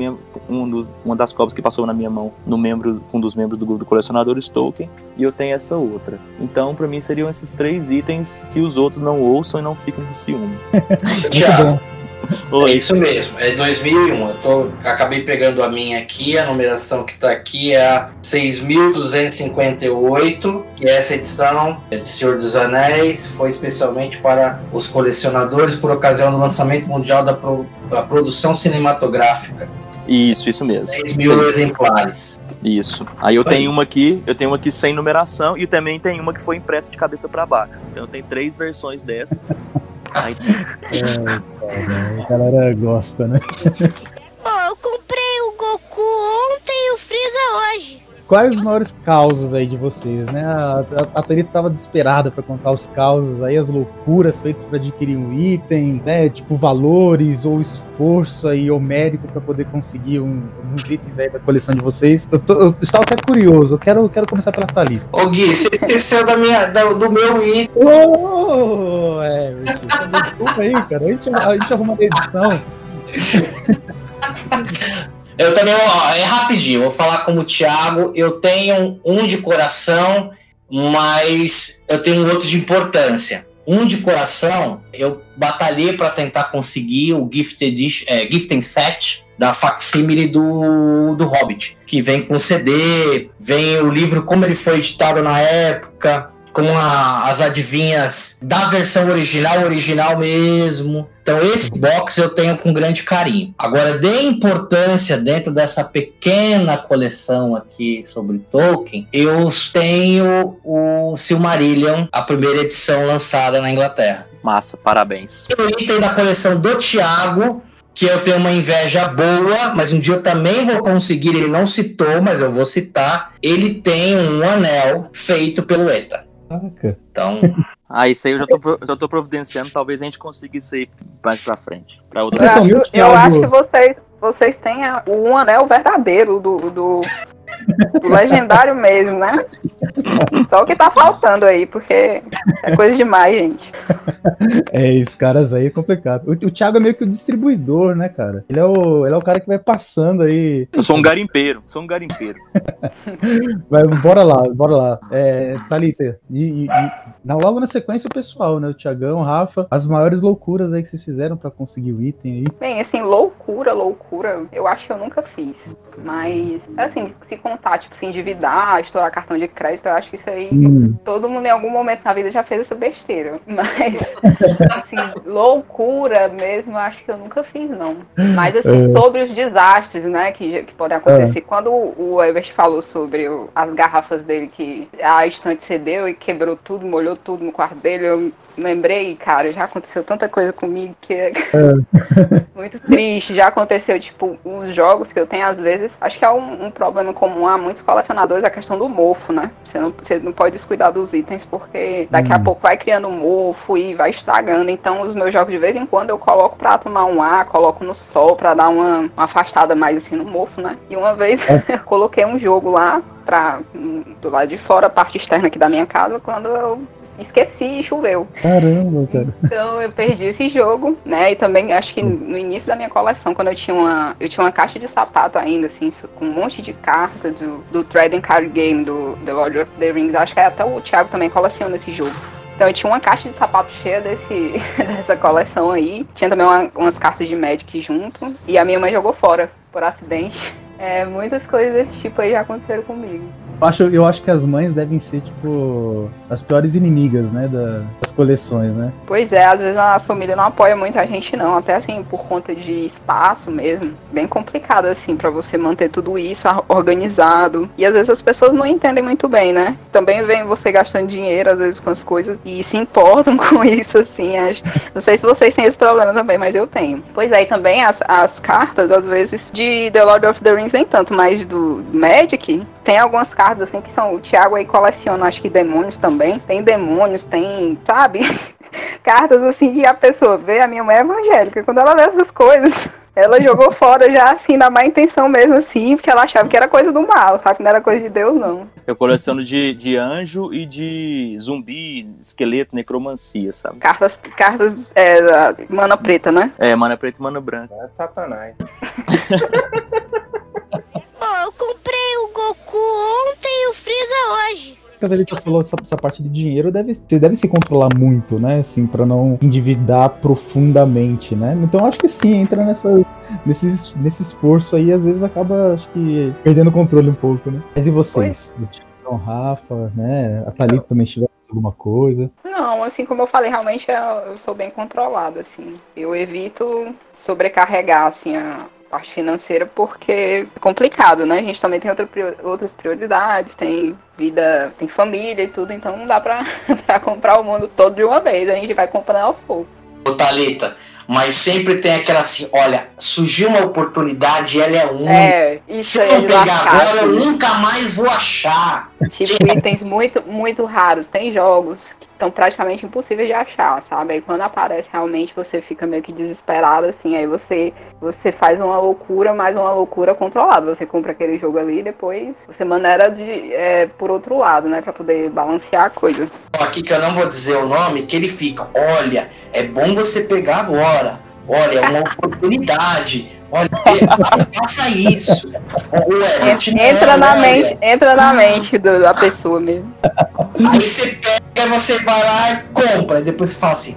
um do, uma das cópias que passou na minha mão no membro, um dos membros do grupo de colecionadores Tolkien, e eu tenho essa outra. Então, para mim, seriam esses três itens que os outros não ouçam e não fiquem com ciúme. Tiago, é isso mesmo, é 2001. Eu tô, acabei pegando a minha aqui, a numeração que tá aqui é a 6.258, e essa edição é de Senhor dos Anéis foi especialmente para os colecionadores por ocasião do lançamento mundial da, pro, da produção cinematográfica. Isso, isso mesmo. 10 mil exemplares. Isso. Aí eu tenho uma aqui, eu tenho uma aqui sem numeração e também tem uma que foi impressa de cabeça para baixo. Então tem três versões dessa. É, a galera gosta, né? Oh, eu comprei o Goku ontem e o Freeza hoje quais os maiores causos aí de vocês, né? A, a, a Thalita tava desesperada para contar os causos aí, as loucuras feitas para adquirir um item, né? Tipo valores ou esforço aí ou mérito para poder conseguir um, um item aí da coleção de vocês. Eu, tô, eu, estava até curioso, eu quero, quero começar pela Thalita. Ô Gui, você esqueceu da minha, da, do meu item. Oh, é, desculpa aí, cara. A gente, a gente arruma a edição. Eu também, ó, é rapidinho, vou falar como o Thiago. Eu tenho um de coração, mas eu tenho outro de importância. Um de coração, eu batalhei para tentar conseguir o Gift Edition, é, Set da facsimile do, do Hobbit, que vem com CD, vem o livro como ele foi editado na época, com a, as adivinhas da versão original, original mesmo. Então, esse box eu tenho com grande carinho. Agora, de importância dentro dessa pequena coleção aqui sobre Tolkien, eu tenho o Silmarillion, a primeira edição lançada na Inglaterra. Massa, parabéns. O item da coleção do Thiago, que eu tenho uma inveja boa, mas um dia eu também vou conseguir. Ele não citou, mas eu vou citar. Ele tem um anel feito pelo ETA. Caraca. Então. Ah, isso aí eu já tô, já tô providenciando, talvez a gente consiga isso aí mais pra frente. Pra outras eu, acho, eu acho que vocês, vocês têm um anel verdadeiro do, do, O legendário mesmo, né? Só o que tá faltando aí, porque é coisa demais, gente. É, esses caras aí é complicado. O, o Thiago é meio que o distribuidor, né, cara? Ele é o, ele é o cara que vai passando aí. Eu sou um garimpeiro, sou um garimpeiro. Vai, bora lá, bora lá. É, Thalita, e, e, e na- logo na sequência o pessoal, né? O Thiagão, o Rafa, as maiores loucuras aí que vocês fizeram pra conseguir o item aí. Bem, assim, loucura, loucura, eu acho que eu nunca fiz. Mas, assim, se contar, tipo, se endividar, estourar cartão de crédito, eu acho que isso aí Hum, todo mundo em algum momento na vida já fez essa besteira. Mas, assim, loucura mesmo, eu acho que eu nunca fiz, não. Mas, assim, sobre os desastres, né, que, que podem acontecer. Quando o Ebert falou sobre o- as garrafas dele, que a estante cedeu e quebrou tudo, molhou tudo no quarto dele, eu lembrei, cara, já aconteceu tanta coisa comigo que é muito triste. Já aconteceu, tipo, os jogos que eu tenho, às vezes, acho que é um, um problema comum a muitos colecionadores, a questão do mofo, né? Você não, você não pode descuidar dos itens, porque daqui a Hum. pouco vai criando mofo e vai estragando. Então, os meus jogos, de vez em quando, eu coloco pra tomar um ar, coloco no sol pra dar uma, uma afastada mais, assim, no mofo, né? E uma vez, eu coloquei um jogo lá, pra, do lado de fora, a parte externa aqui da minha casa, quando eu esqueci e choveu. caramba, cara. Então eu perdi esse jogo, né? E também acho que no início da minha coleção, quando eu tinha uma. Eu tinha uma caixa de sapato ainda, assim, com um monte de cartas do, do Trading Card Game, do The Lord of the Rings. Acho que até o Thiago também coleciona esse jogo. Então eu tinha uma caixa de sapato cheia desse, dessa coleção aí. Tinha também uma- umas cartas de Magic junto. E a minha mãe jogou fora, por acidente. É, muitas coisas desse tipo aí já aconteceram comigo. Acho, eu acho que as mães devem ser, tipo, as piores inimigas, né, da- das coleções, né? Pois é, às vezes a família não apoia muito a gente não, até assim por conta de espaço mesmo, bem complicado assim pra você manter tudo isso organizado. E às vezes as pessoas não entendem muito bem, né? Também vem você gastando dinheiro às vezes com as coisas e se importam com isso assim. acho- Não sei se vocês têm esse problema também, mas eu tenho. Pois é, e também as, as cartas às vezes de The Lord of the Rings nem tanto, mas do Magic tem algumas cartas assim que são o Thiago aí coleciona, acho que demônios também. Tem demônios, tem, sabe? cartas assim que a pessoa vê, a minha mãe é evangélica, quando ela vê essas coisas, ela jogou fora já assim, na má intenção mesmo assim, porque ela achava que era coisa do mal, sabe? Que não era coisa de Deus, não. Eu coleciono de, de anjo e de zumbi, esqueleto, necromancia, sabe? Cartas, cartas é, mana preta, né? É, mana preta e mana branca. É satanás. Eu comprei o Goku ontem e o Freeza hoje. A Thalita falou essa, essa parte de dinheiro, deve, você deve se controlar muito, né, assim, pra não endividar profundamente, né? Então acho que sim, entra nessa, nesse, nesse esforço aí, às vezes acaba, acho que, perdendo o controle um pouco, né? Mas e vocês? O Rafa, né? A Thalita também tiver alguma coisa. Não, assim como eu falei, realmente eu, eu sou bem controlado, assim. Eu evito sobrecarregar, assim, a parte financeira porque é complicado, né? A gente também tem outra outras prioridades, tem vida, tem família e tudo, então não dá pra, pra comprar o mundo todo de uma vez, a gente vai comprando aos poucos. Ô, Thalita, mas sempre tem aquela assim, olha, surgiu uma oportunidade, ela é única. É, isso Se eu não pegar lascar, agora, eu nunca mais vou achar. Tipo, itens muito, muito raros. Tem jogos que estão praticamente impossíveis de achar, sabe? Aí quando aparece, realmente você fica meio que desesperado, assim. Aí você, você faz uma loucura, mas uma loucura controlada. Você compra aquele jogo ali e depois você maneira de, é, por outro lado, né? Pra poder balancear a coisa. Aqui que eu não vou dizer o nome, que ele fica, olha, é bom você pegar agora. Olha, é uma oportunidade. Olha, faça isso. Não, Entra na mente, entra na mente do- da pessoa mesmo. Aí você pega, você vai lá e compra. E depois você fala assim.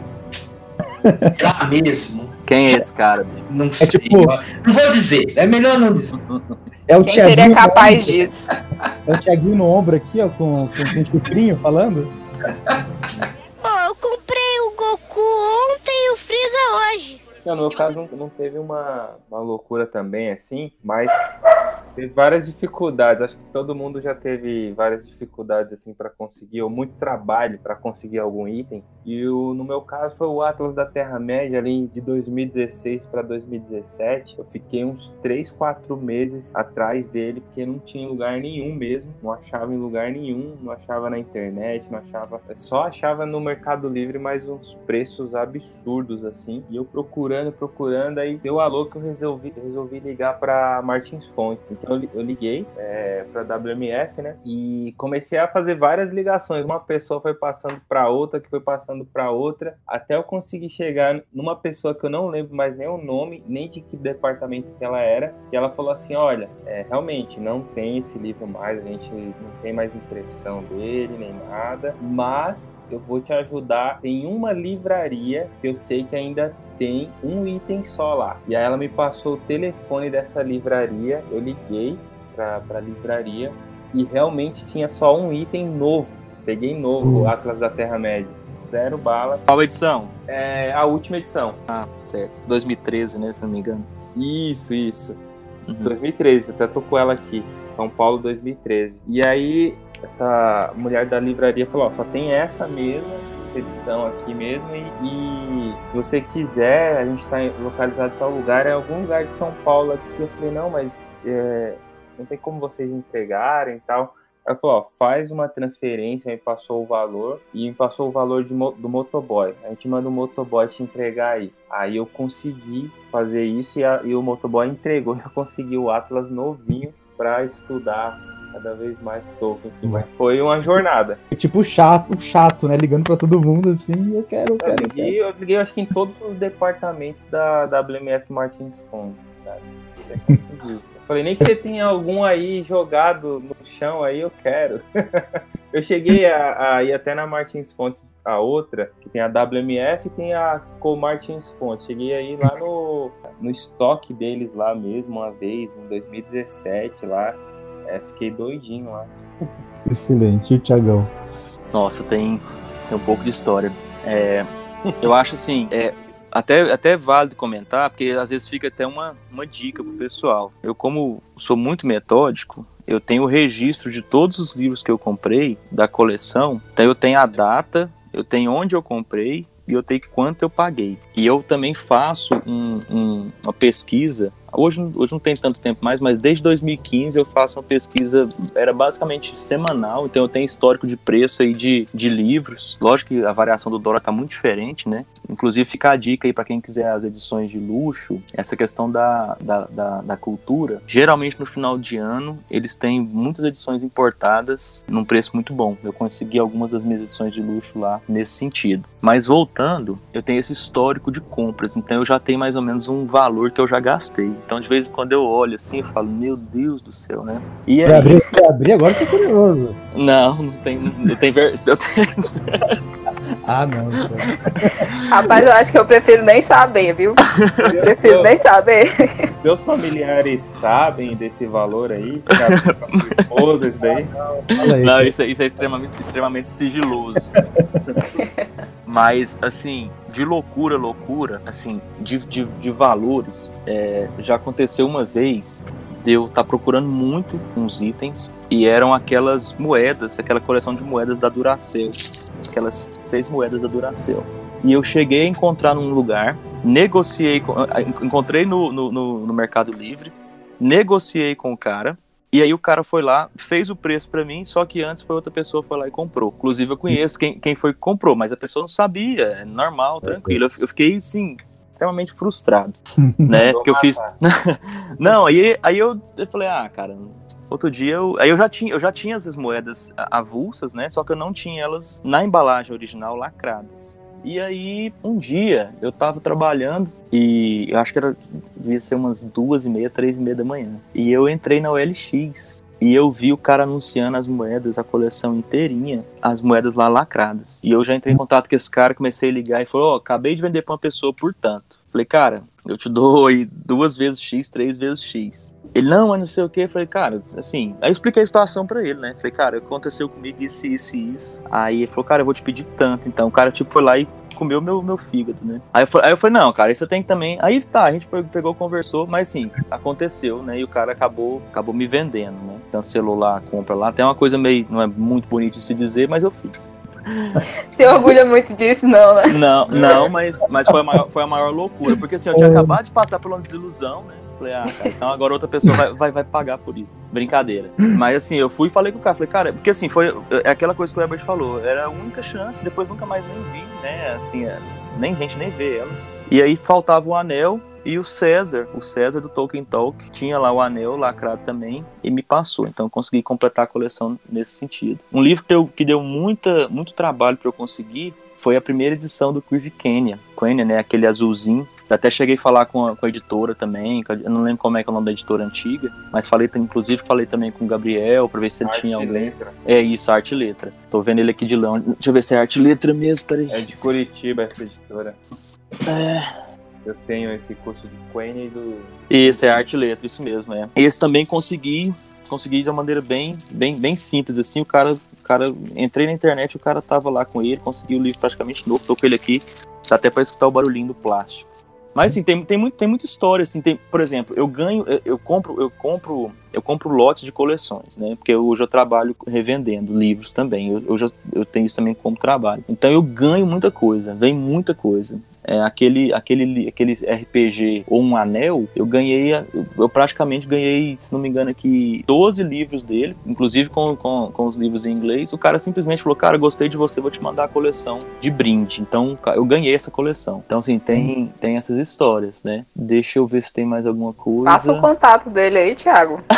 Será mesmo? Quem é esse cara, bicho? Não sei. tipo- Não vou dizer. É melhor não dizer. É o Quem seria Thiaguinho no capaz ombro, disso? É o Thiaguinho no ombro aqui, ó, com, com, com o chifrinho falando. Pô, eu comprei o Goku ontem e o Freeza hoje. Não, no meu caso não, não teve uma, uma loucura também, assim, mas teve várias dificuldades. Acho que todo mundo já teve várias dificuldades, assim, para conseguir, ou muito trabalho para conseguir algum item. E o, no meu caso foi o Atlas da Terra-média, ali de 2016 para 2017. Eu fiquei uns 3, 4 meses atrás dele, porque não tinha lugar nenhum mesmo. Não achava em lugar nenhum, não achava na internet, não achava. Só achava no Mercado Livre, mas uns preços absurdos, assim. E eu procurando, procurando, aí deu alô que eu resolvi, resolvi ligar para Martins Fonte, li- eu liguei é, para WMF, né? E comecei a fazer várias ligações. Uma pessoa foi passando para outra, que foi passando para outra, até eu conseguir chegar numa pessoa que eu não lembro mais nem o nome, nem de que departamento que ela era. E ela falou assim: Olha, é, realmente não tem esse livro mais, a gente não tem mais impressão dele, nem nada, mas eu vou te ajudar. Tem uma livraria que eu sei que ainda tem um item só lá. E aí ela me passou o telefone dessa livraria, eu liguei pra, pra livraria e realmente tinha só um item novo. Peguei novo, o Atlas da Terra-média. Zero bala. Qual edição? É a última edição. Ah, certo. 2013, né, se não me engano. Isso, isso. Uhum. 2013, até tocou ela aqui. São Paulo 2013. E aí, essa mulher da livraria falou: ó, só tem essa mesmo, essa edição aqui mesmo. E, e se você quiser, a gente está localizado em tal lugar, é algum lugar de São Paulo aqui. Eu falei: não, mas é, não tem como vocês entregarem e tal. Ela falou, ó, faz uma transferência, me passou o valor e me passou o valor de do motoboy. A gente manda o motoboy te entregar aí. Aí eu consegui fazer isso e, a- e o motoboy entregou. Eu consegui o Atlas novinho para estudar cada vez mais Tolkien. aqui. Mas foi uma jornada. É tipo chato, chato, né? Ligando pra todo mundo assim, eu quero, eu quero. eu quero. liguei, eu liguei acho que em todos os departamentos da WMF Martins Fontes, cara. Eu falei, nem que você tenha algum aí jogado no chão aí, eu quero. eu cheguei a, a ir até na Martins Fontes, a outra, que tem a WMF e tem a ficou Martins Fontes. Cheguei aí lá no, no estoque deles lá mesmo, uma vez, em 2017 lá. É, fiquei doidinho lá. Excelente, e o Thiagão? Nossa, tem, tem um pouco de história. É, eu acho assim, é, até, até válido comentar, porque às vezes fica até uma, uma dica pro pessoal. Eu, como sou muito metódico, eu tenho o registro de todos os livros que eu comprei da coleção. Então eu tenho a data, eu tenho onde eu comprei e eu tenho quanto eu paguei. E eu também faço um- um- uma pesquisa. Hoje, hoje não tem tanto tempo mais, mas desde 2015 eu faço uma pesquisa, era basicamente semanal, então eu tenho histórico de preço aí de, de livros. Lógico que a variação do dólar tá muito diferente, né? Inclusive fica a dica aí para quem quiser as edições de luxo, essa questão da, da, da, da cultura. Geralmente no final de ano eles têm muitas edições importadas num preço muito bom. Eu consegui algumas das minhas edições de luxo lá nesse sentido. Mas voltando, eu tenho esse histórico de compras, então eu já tenho mais ou menos um valor que eu já gastei. Então de vez em quando eu olho assim e falo, meu Deus do céu, né? E aí, abrir, abrir agora, eu tô curioso. não, não tem, eu tenho, ver- eu tenho Ah, não. Rapaz, eu acho que eu prefiro nem saber, viu? Eu prefiro nem saber. Seus familiares sabem desse valor aí? Esposa, isso daí? Fala aí. Não, isso, é- isso é extremamente, extremamente sigiloso. Mas, assim, de loucura, loucura, assim, de, de, de valores, é, já aconteceu uma vez de eu estar procurando muito uns itens e eram aquelas moedas, aquela coleção de moedas da Duracell, aquelas seis moedas da Duracell. E eu cheguei a encontrar num lugar, negociei, encontrei no, no, no, no Mercado Livre, negociei com o cara, e aí o cara foi lá, fez o preço pra mim, só que antes foi outra pessoa foi lá e comprou. Inclusive eu conheço quem, quem foi que comprou, mas a pessoa não sabia, é normal, tranquilo. Eu, eu fiquei assim extremamente frustrado, né? Porque eu fiz Não, aí aí eu, eu falei: "Ah, cara, Outro dia eu, aí eu já tinha, eu já tinha essas moedas avulsas, né? Só que eu não tinha elas na embalagem original lacradas. E aí, um dia, eu tava trabalhando e eu acho que era, devia ser umas duas e meia, três e meia da manhã. E eu entrei na OLX e eu vi o cara anunciando as moedas, a coleção inteirinha, as moedas lá lacradas. E eu já entrei em contato com esse cara, comecei a ligar e falou, ó, acabei de vender pra uma pessoa por tanto. Falei, cara, eu te dou aí duas vezes X, três vezes X. Ele, não, mas não sei o que. Falei, cara, assim. Aí eu expliquei a situação pra ele, né? Falei, cara, aconteceu comigo isso, isso e isso. Aí ele falou, cara, eu vou te pedir tanto. Então o cara, tipo, foi lá e comeu meu, meu fígado, né? Aí eu, falei, aí eu falei, não, cara, isso tem que também. Aí tá, a gente pegou, conversou, mas assim, aconteceu, né? E o cara acabou, acabou me vendendo, né? Cancelou lá a compra lá. Tem uma coisa meio. Não é muito bonito de se dizer, mas eu fiz. Se orgulha muito disso, não, né? Não, não, mas, mas foi, a maior, foi a maior loucura. Porque assim, eu tinha acabado de passar por uma desilusão, né? Falei, ah, cara, então agora outra pessoa vai, vai, vai pagar por isso. Brincadeira. Mas assim, eu fui e falei com o cara, falei, cara, porque assim, foi é aquela coisa que o Herbert falou, era a única chance, depois nunca mais nem vi, né? Assim, é, nem gente nem vê elas. E aí faltava o anel, E o César, o César do Tolkien Talk, tinha lá o anel lacrado também e me passou. Então eu consegui completar a coleção nesse sentido. Um livro que deu, que deu muita, muito trabalho para eu conseguir foi a primeira edição do Creed Kenya. Kenya, né? Aquele azulzinho. Até cheguei a falar com a, com a editora também, eu não lembro como é que é o nome da editora antiga, mas falei, inclusive falei também com o Gabriel pra ver se ele Arte tinha algum. letra. É isso, arte e letra. Tô vendo ele aqui de longe. Deixa eu ver se é arte e letra mesmo, peraí. É de Curitiba essa editora. É. Eu tenho esse curso de Queen e do. Esse é arte e letra, isso mesmo, é. Esse também consegui, consegui de uma maneira bem, bem, bem simples, assim, o cara, o cara, entrei na internet, o cara tava lá com ele, consegui o livro praticamente novo, tô com ele aqui, dá até pra escutar o barulhinho do plástico. Mas assim, tem, tem, muito, tem muita história, assim, tem, por exemplo, eu ganho, eu, eu compro, eu compro, eu compro lotes de coleções, né? Porque hoje eu trabalho revendendo livros também. Eu, eu já eu tenho isso também como trabalho. Então eu ganho muita coisa, vem muita coisa. É, aquele, aquele, aquele RPG ou um anel, eu ganhei, eu, praticamente ganhei, se não me engano, aqui 12 livros dele, inclusive com, com, com os livros em inglês. O cara simplesmente falou: Cara, gostei de você, vou te mandar a coleção de brinde. Então eu ganhei essa coleção. Então, assim, tem, tem essas histórias, né? Deixa eu ver se tem mais alguma coisa. Passa o contato dele aí, Thiago.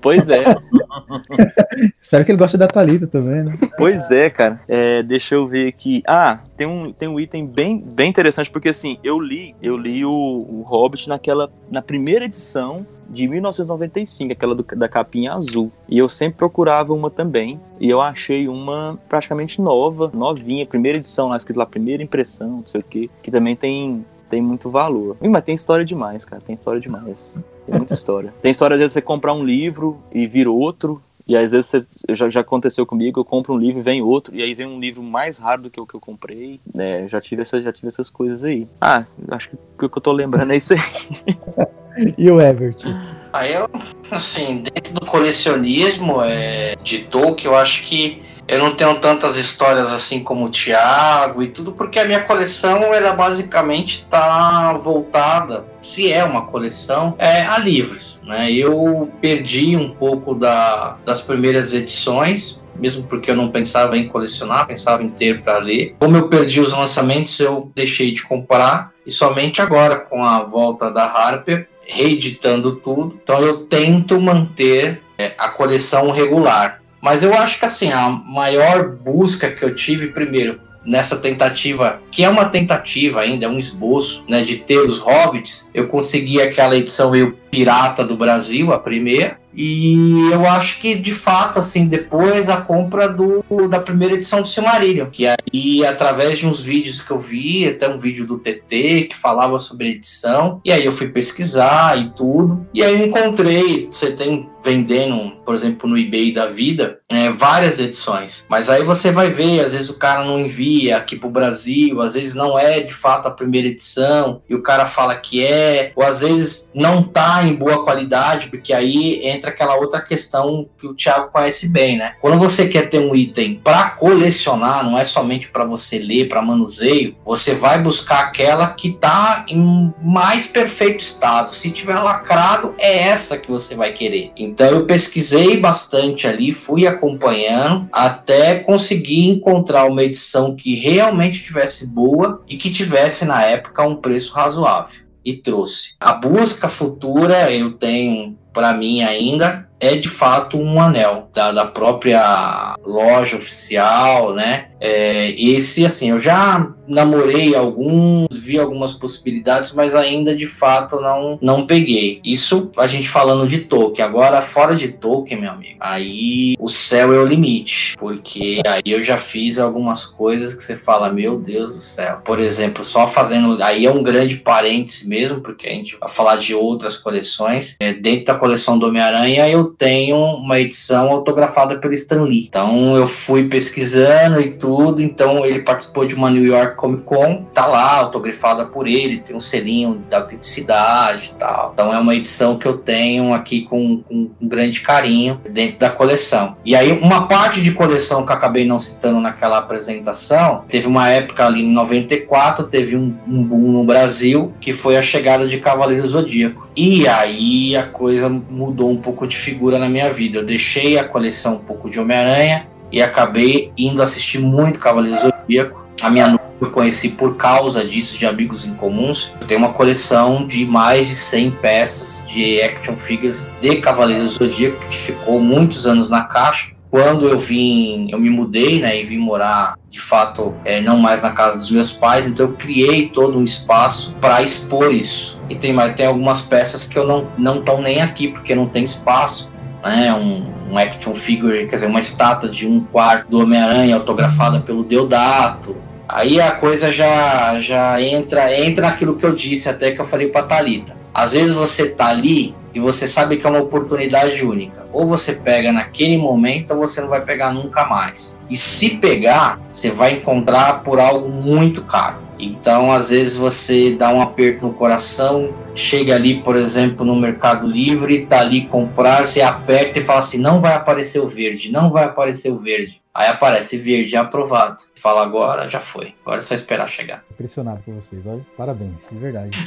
Pois é. Espero que ele goste da Thalita também, né? Pois é, cara. É, deixa eu ver aqui. Ah, tem um, tem um item bem, bem interessante, porque assim, eu li, eu li o, o Hobbit naquela. na primeira edição de 1995, aquela do- da capinha azul. E eu sempre procurava uma também. E eu achei uma praticamente nova, novinha, primeira edição, lá escrito lá, primeira impressão, não sei o quê, que também tem, tem muito valor. Ih, mas tem história demais, cara. Tem história demais. Tem muita história. Tem história, vezes, você comprar um livro e vir outro. E às vezes você, já, já aconteceu comigo, eu compro um livro e vem outro, e aí vem um livro mais raro do que o que eu comprei. né? já, tive essa, já tive essas coisas aí. Ah, acho que o que eu tô lembrando é isso aí. E o Everett? Aí eu, assim, dentro do colecionismo é, de Tolkien, eu acho que eu não tenho tantas histórias assim como o Thiago e tudo, porque a minha coleção, ela basicamente está voltada, se é uma coleção, é, a livros. Né? Eu perdi um pouco da, das primeiras edições, mesmo porque eu não pensava em colecionar, pensava em ter para ler. Como eu perdi os lançamentos, eu deixei de comprar, e somente agora, com a volta da Harper, reeditando tudo. Então eu tento manter é, a coleção regular. Mas eu acho que assim, a maior busca que eu tive primeiro nessa tentativa, que é uma tentativa ainda, é um esboço, né, de ter os hobbits, eu consegui aquela edição meio pirata do Brasil, a primeira, e eu acho que de fato, assim, depois a compra do, da primeira edição do Silmarillion, que aí através de uns vídeos que eu vi, até um vídeo do TT que falava sobre edição, e aí eu fui pesquisar e tudo, e aí eu encontrei, você tem vendendo, por exemplo, no eBay da vida, é, várias edições. Mas aí você vai ver, às vezes o cara não envia aqui pro Brasil, às vezes não é de fato a primeira edição, e o cara fala que é, ou às vezes não tá em boa qualidade, porque aí entra aquela outra questão que o Thiago conhece bem, né? Quando você quer ter um item para colecionar, não é somente para você ler, para manuseio, você vai buscar aquela que tá em mais perfeito estado. Se tiver lacrado, é essa que você vai querer. Então eu pesquisei bastante ali, fui acompanhando até conseguir encontrar uma edição que realmente tivesse boa e que tivesse na época um preço razoável. E trouxe. A busca futura eu tenho para mim ainda é de fato um anel da, da própria loja oficial, né? É, esse, assim, eu já namorei alguns, vi algumas possibilidades, mas ainda de fato não, não peguei. Isso a gente falando de Tolkien. Agora, fora de Tolkien, meu amigo, aí o céu é o limite. Porque aí eu já fiz algumas coisas que você fala, meu Deus do céu. Por exemplo, só fazendo. Aí é um grande parêntese mesmo, porque a gente vai falar de outras coleções. É, dentro da coleção do Homem-Aranha, eu tenho uma edição autografada pelo Stan Lee. Então eu fui pesquisando e tudo. Então ele participou de uma New York Comic Con, tá lá, autografada por ele, tem um selinho da autenticidade e tal. Então é uma edição que eu tenho aqui com, com um grande carinho dentro da coleção. E aí, uma parte de coleção que eu acabei não citando naquela apresentação, teve uma época ali em 94, teve um, um boom no Brasil, que foi a chegada de Cavaleiro Zodíaco. E aí a coisa mudou um pouco de figura na minha vida. Eu deixei a coleção um pouco de Homem-Aranha e acabei indo assistir muito Cavaleiro Zodíaco. A minha noiva eu conheci por causa disso, de amigos em comuns. Eu tenho uma coleção de mais de 100 peças de action figures de Cavaleiros do Zodíaco, que ficou muitos anos na caixa. Quando eu vim, eu me mudei, né, e vim morar de fato é, não mais na casa dos meus pais, então eu criei todo um espaço para expor isso. E tem, tem algumas peças que eu não estão nem aqui porque não tem espaço, né, um, um action figure, quer dizer, uma estátua de um quarto do Homem-Aranha autografada pelo Deodato. Aí a coisa já já entra entra naquilo que eu disse até que eu falei para Talita. Às vezes você tá ali e você sabe que é uma oportunidade única. Ou você pega naquele momento ou você não vai pegar nunca mais. E se pegar, você vai encontrar por algo muito caro. Então, às vezes você dá um aperto no coração, chega ali, por exemplo, no Mercado Livre, tá ali comprar, você aperta e fala assim: não vai aparecer o verde, não vai aparecer o verde. Aí aparece verde, aprovado. Fala agora, já foi. Agora é só esperar chegar. Impressionado com vocês, olha. Parabéns, de verdade.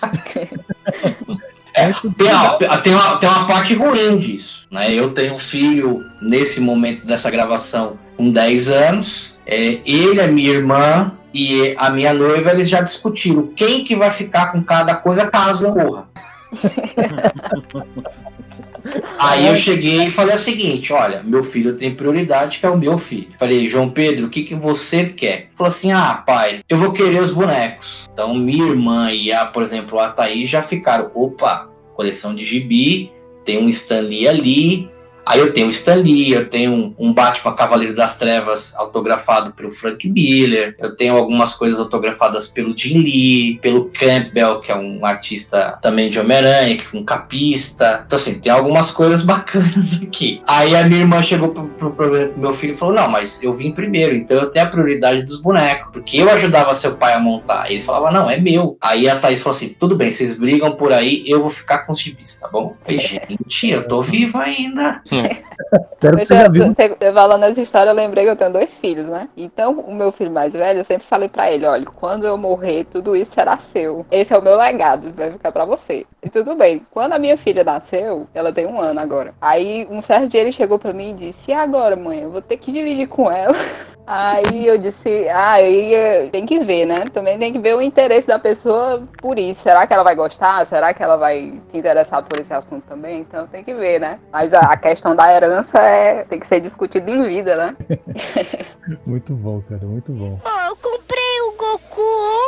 É, tem, uma, tem, uma, tem uma parte ruim disso. Né? Eu tenho um filho, nesse momento dessa gravação, com 10 anos. É, ele, a minha irmã e a minha noiva, eles já discutiram quem que vai ficar com cada coisa caso eu morra. Aí eu cheguei e falei o seguinte: olha, meu filho tem prioridade, que é o meu filho. Falei, João Pedro, o que, que você quer? Falou assim: ah, pai, eu vou querer os bonecos. Então, minha irmã e a, por exemplo, a Thaís já ficaram: opa, coleção de gibi, tem um Stanley ali, Aí eu tenho o Stan Lee, eu tenho um Batman Cavaleiro das Trevas autografado pelo Frank Miller, eu tenho algumas coisas autografadas pelo Jim Lee, pelo Campbell, que é um artista também de Homem-Aranha, que foi um capista. Então, assim, tem algumas coisas bacanas aqui. Aí a minha irmã chegou pro, pro, pro meu filho e falou: Não, mas eu vim primeiro, então eu tenho a prioridade dos bonecos, porque eu ajudava seu pai a montar. Ele falava: Não, é meu. Aí a Thaís falou assim: Tudo bem, vocês brigam por aí, eu vou ficar com os gibis, tá bom? Eu falei, gente, eu tô vivo ainda. Espero que seja vivo. Falando essa história, eu lembrei que eu tenho dois filhos, né? Então, o meu filho mais velho, eu sempre falei para ele: olha, quando eu morrer, tudo isso será seu. Esse é o meu legado, vai ficar para você. E tudo bem. Quando a minha filha nasceu, ela tem um ano agora. Aí, um certo dia, ele chegou para mim e disse: e agora, mãe? Eu vou ter que dividir com ela. Aí eu disse, ah, aí tem que ver, né? Também tem que ver o interesse da pessoa por isso. Será que ela vai gostar? Será que ela vai se interessar por esse assunto também? Então tem que ver, né? Mas a, questão da herança é, tem que ser discutida em vida, né? muito bom, cara, muito bom. Oh, eu comprei o Goku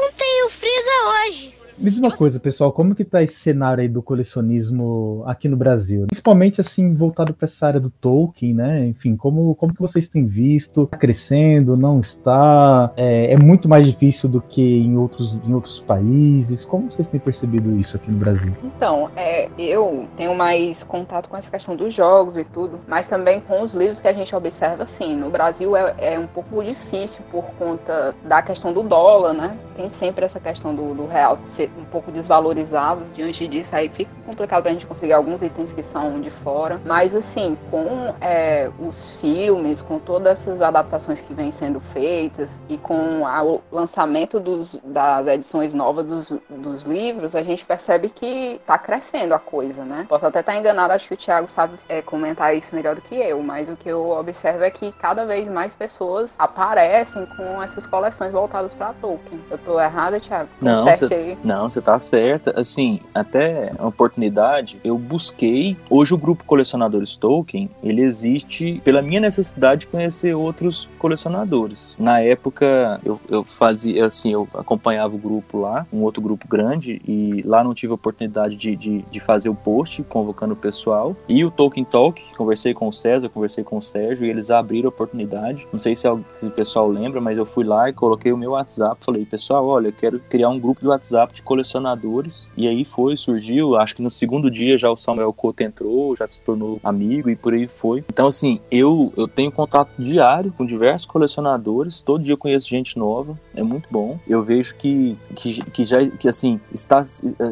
ontem e o Freeza hoje. Me diz uma coisa, pessoal, como que tá esse cenário aí do colecionismo aqui no Brasil? Principalmente assim, voltado para essa área do Tolkien, né? Enfim, como, como que vocês têm visto? Tá crescendo, não está? É, é, muito mais difícil do que em outros, em outros países? Como vocês têm percebido isso aqui no Brasil? Então, é, eu tenho mais contato com essa questão dos jogos e tudo, mas também com os livros que a gente observa, assim, no Brasil é, é um pouco difícil por conta da questão do dólar, né? Tem sempre essa questão do, do real ser um pouco desvalorizado. Diante disso, aí fica complicado pra gente conseguir alguns itens que são de fora. Mas, assim, com é, os filmes, com todas essas adaptações que vêm sendo feitas e com a, o lançamento dos, das edições novas dos, dos livros, a gente percebe que tá crescendo a coisa, né? Posso até estar enganado, acho que o Thiago sabe é, comentar isso melhor do que eu, mas o que eu observo é que cada vez mais pessoas aparecem com essas coleções voltadas para Tolkien. Eu tô errada, Thiago? Não, cê, não, não, você tá certa. Assim, até a oportunidade, eu busquei. Hoje o grupo Colecionadores Tolkien, ele existe pela minha necessidade de conhecer outros colecionadores. Na época, eu, eu fazia, assim, eu acompanhava o grupo lá, um outro grupo grande, e lá não tive oportunidade de, de, de fazer o post convocando o pessoal. E o Tolkien Talk, conversei com o César, conversei com o Sérgio, e eles abriram a oportunidade. Não sei se, se o pessoal lembra, mas eu fui lá e coloquei o meu WhatsApp. Falei, pessoal, olha, eu quero criar um grupo de WhatsApp de colecionadores. E aí foi, surgiu. Acho que no segundo dia já o Samuel Couto entrou, já se tornou amigo e por aí foi. Então, assim, eu, eu tenho contato diário com diversos colecionadores. Todo dia eu conheço gente nova. É muito bom. Eu vejo que, que, que já, que assim, está,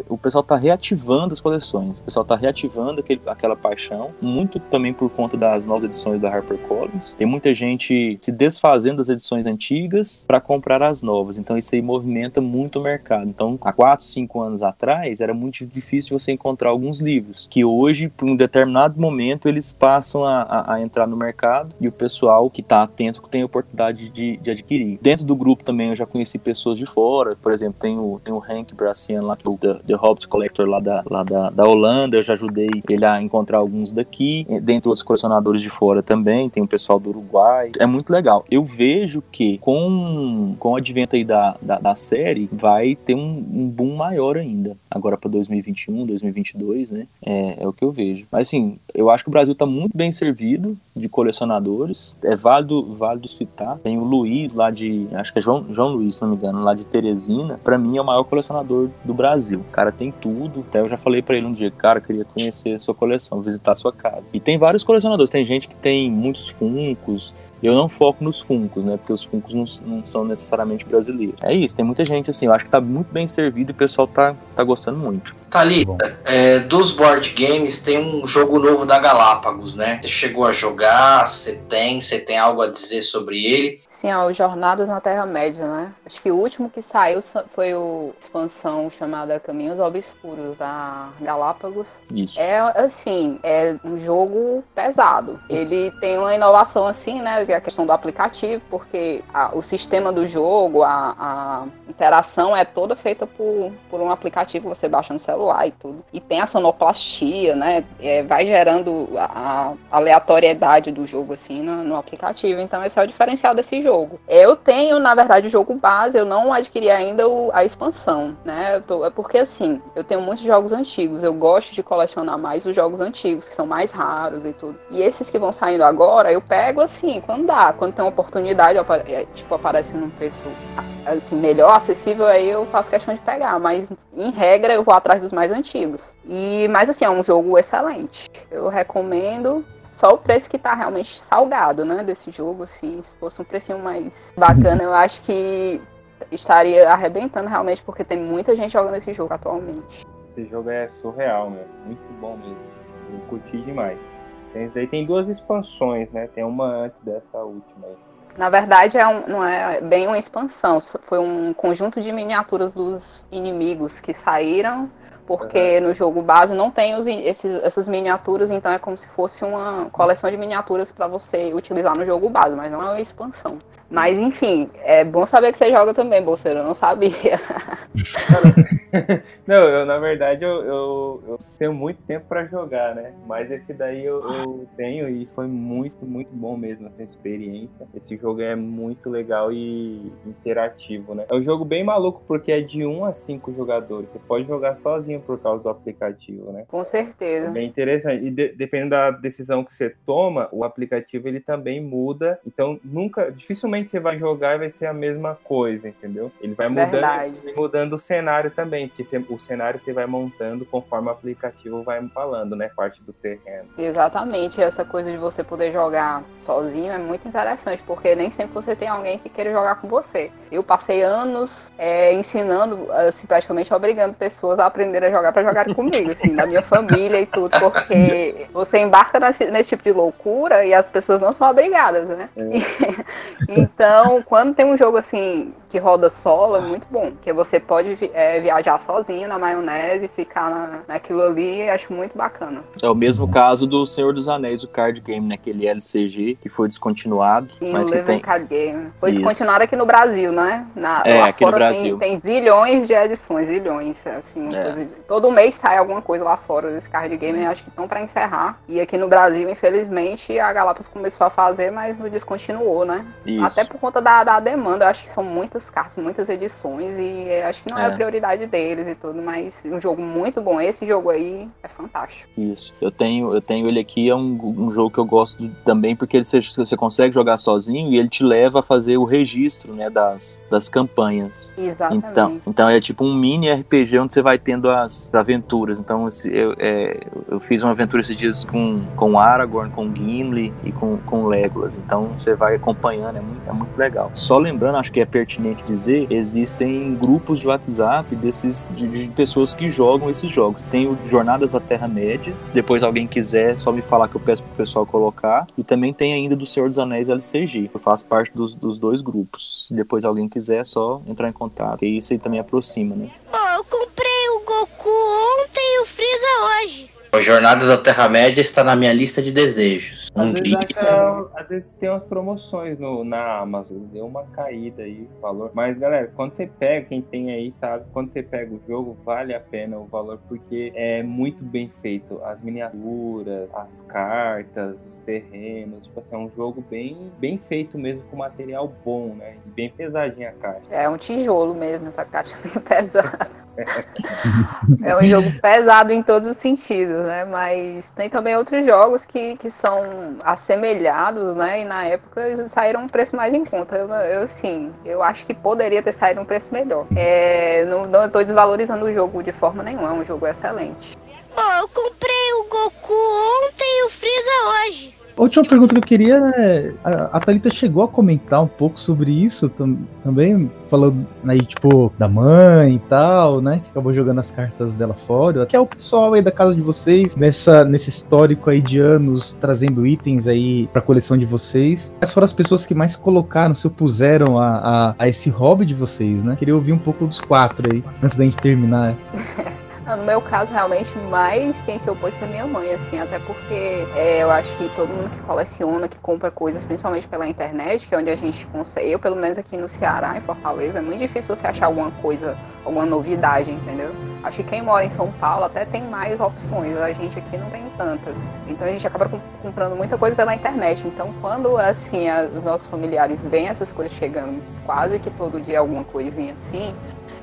o pessoal está reativando as coleções. O pessoal está reativando aquele, aquela paixão. Muito também por conta das novas edições da HarperCollins. Tem muita gente se desfazendo das edições antigas para comprar as novas. Então, isso aí movimenta muito o mercado. Então, a 4, 5 anos atrás, era muito difícil você encontrar alguns livros, que hoje, por um determinado momento, eles passam a, a, a entrar no mercado e o pessoal que está atento tem a oportunidade de, de, adquirir. Dentro do grupo também eu já conheci pessoas de fora, por exemplo, tem o, tem o Hank Brassian lá, que é o The, The Hobbit Collector lá, da, lá da, da Holanda, eu já ajudei ele a encontrar alguns daqui, dentre outros colecionadores de fora também, tem o pessoal do Uruguai, é muito legal. Eu vejo que com, com o advento aí da, da, da série, vai ter um, um boom maior ainda, agora para 2021, 2022, né, é, é o que eu vejo. Mas assim, eu acho que o Brasil está muito bem servido de colecionadores, é válido, válido citar, tem o Luiz lá de, acho que é João, João Luiz, se não me engano, lá de Teresina, para mim é o maior colecionador do Brasil. O cara tem tudo, até eu já falei para ele um dia, cara, queria conhecer a sua coleção, visitar a sua casa. E tem vários colecionadores, tem gente que tem muitos funcos, eu não foco nos funcos, né? Porque os funcos não, não, são necessariamente brasileiros. É isso, tem muita gente assim, eu acho que tá muito bem servido e o pessoal tá, tá gostando muito. Thalita, é, dos board games tem um jogo novo da Galápagos, né? Você chegou a jogar, você tem, você tem algo a dizer sobre ele? Sim, ó, Jornadas na Terra-média, né? Acho que o último que saiu foi o expansão chamada Caminhos Obscuros da Galápagos. Isso. É assim, é um jogo pesado. Ele tem uma inovação assim, né? Que é a questão do aplicativo, porque a, o sistema do jogo, a, a, interação é toda feita por, por um aplicativo que você baixa no celular e tudo. E tem a sonoplastia, né? É, vai gerando a, a, aleatoriedade do jogo assim no, no aplicativo. Então esse é o diferencial desse jogo jogo. Eu tenho, na verdade, o jogo base, eu não adquiri ainda o, a expansão, né? Tô, é porque assim, eu tenho muitos jogos antigos, eu gosto de colecionar mais os jogos antigos, que são mais raros e tudo. E esses que vão saindo agora, eu pego assim, quando dá, quando tem uma oportunidade, é, tipo, aparece num preço assim, melhor, acessível, aí eu faço questão de pegar. Mas, em regra, eu vou atrás dos mais antigos. E, mas assim, é um jogo excelente. Eu recomendo. Só o preço que tá realmente salgado, né, desse jogo, assim, se fosse um precinho mais bacana, eu acho que estaria arrebentando realmente, porque tem muita gente jogando esse jogo atualmente. Esse jogo é surreal, meu. Muito bom mesmo. Eu curti demais. Tem, daí tem duas expansões, né? Tem uma antes dessa última aí. Na verdade, é um, não é bem uma expansão, foi um conjunto de miniaturas dos inimigos que saíram porque uhum. no jogo base não tem os, esses, essas miniaturas, então é como se fosse uma coleção de miniaturas para você utilizar no jogo base, mas não é uma expansão. Mas enfim, é bom saber que você joga também, Bolseiro, eu não sabia. não, eu na verdade eu, eu, eu tenho muito tempo para jogar, né? Mas esse daí eu, eu, tenho e foi muito, muito bom mesmo essa experiência. Esse jogo é muito legal e interativo, né? É um jogo bem maluco porque é de 1 a 5 jogadores. Você pode jogar sozinho por causa do aplicativo, né? Com certeza. É bem interessante. E de, dependendo da decisão que você toma, o aplicativo ele também muda. Então, nunca, dificilmente você vai jogar e vai ser a mesma coisa, entendeu? Ele vai mudando, mudando o cenário também, porque você, o cenário você vai montando conforme o aplicativo vai falando, né? Parte do terreno. Exatamente. Essa coisa de você poder jogar sozinho é muito interessante, porque nem sempre você tem alguém que queira jogar com você. Eu passei anos é, ensinando, assim, praticamente obrigando pessoas a aprender a jogar para jogar comigo, assim, da minha família e tudo, porque você embarca nesse, nesse, tipo de loucura e as pessoas não são obrigadas, né? É. então, quando tem um jogo assim que roda solo, é muito bom, porque você pode é, viajar sozinho na maionese, ficar na, naquilo ali, acho muito bacana. É o mesmo caso do Senhor dos Anéis, o card game, né? Aquele LCG que foi descontinuado. Sim, mas o que tem... Card Game. Foi Isso. descontinuado aqui no Brasil, né? Na, é, aqui no Brasil. Tem, tem zilhões de edições, zilhões, assim. É. Todo mês sai alguma coisa lá fora desse card game, acho que estão para encerrar. E aqui no Brasil, infelizmente, a Galápagos começou a fazer, mas não descontinuou, né? Isso. Até por conta da, da demanda, eu acho que são muitas cartas, muitas edições, e acho que não é, é a prioridade deles e tudo, mas um jogo muito bom. Esse jogo aí é fantástico. Isso. Eu tenho, eu tenho ele aqui, é um, um jogo que eu gosto também, porque ele, você, você consegue jogar sozinho e ele te leva a fazer o registro, né, das, das campanhas. Exatamente. Então, então é tipo um mini RPG onde você vai tendo as aventuras. Então eu, é, eu fiz uma aventura esses dias com, com Aragorn, com Gimli e com, com Legolas. Então você vai acompanhando, é muito, é muito legal. Só lembrando, acho que é pertinente dizer, existem grupos de WhatsApp desses de, de pessoas que jogam esses jogos. Tem o Jornadas da Terra-média. Se depois alguém quiser, só me falar que eu peço pro pessoal colocar. E também tem ainda do Senhor dos Anéis LCG. Eu faço parte dos, dos dois grupos. Se depois alguém quiser, é só entrar em contato. E isso aí também aproxima, né? Oh, eu comprei o Goku ontem e o Freeza hoje. O Jornadas da Terra-média está na minha lista de desejos. Às Um vezes, dia. acha- às vezes tem umas promoções no, na Amazon, deu uma caída aí o valor. Mas galera, quando você pega, quem tem aí sabe, quando você pega o jogo, vale a pena o valor, porque é muito bem feito. As miniaturas, as cartas, os terrenos, tipo assim, é um jogo bem, bem feito mesmo, com material bom, né? Bem pesadinha a caixa. É um tijolo mesmo, essa caixa é bem pesada. é um jogo pesado em todos os sentidos, né? Mas tem também outros jogos que, que são assemelhados, né? E na época saíram um preço mais em conta. Eu, eu sim, eu acho que poderia ter saído um preço melhor. É, não, não estou desvalorizando o jogo de forma nenhuma, é um jogo excelente. Pô, eu comprei o Goku ontem e o Freeza hoje. A última pergunta que eu queria é. A, a Thalita chegou a comentar um pouco sobre isso tam- também, falando aí, tipo, da mãe e tal, né? Que acabou jogando as cartas dela fora. Que é o pessoal aí da casa de vocês, nessa, nesse histórico aí de anos, trazendo itens aí pra coleção de vocês. Quais foram as pessoas que mais colocaram, se opuseram a, a, a esse hobby de vocês, né? Queria ouvir um pouco dos quatro aí, antes da gente terminar. Ah, No meu caso, realmente, mais quem se opôs foi minha mãe, assim, até porque é, eu acho que todo mundo que coleciona, que compra coisas, principalmente pela internet, que é onde a gente consegue, eu pelo menos aqui no Ceará, em Fortaleza, é muito difícil você achar alguma coisa, alguma novidade, entendeu? Acho que quem mora em São Paulo até tem mais opções, a gente aqui não tem tantas. Então a gente acaba com- comprando muita coisa pela internet. Então quando, assim, os nossos familiares veem essas coisas chegando quase que todo dia alguma coisinha assim,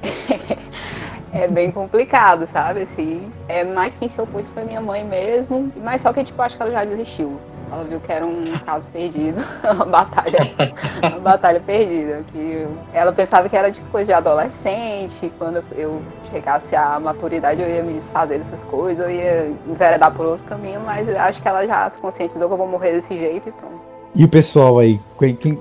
é bem complicado, sabe? Assim, é mais quem se opôs foi minha mãe mesmo, mas só que tipo, acho que ela já desistiu. Ela viu que era um caso perdido, uma batalha, uma batalha perdida. Que ela pensava que era tipo coisa de adolescente, quando eu chegasse à maturidade eu ia me desfazer dessas coisas, eu ia enveredar por outro caminho, mas acho que ela já se conscientizou que eu vou morrer desse jeito e pronto. E o pessoal aí, quem, quem-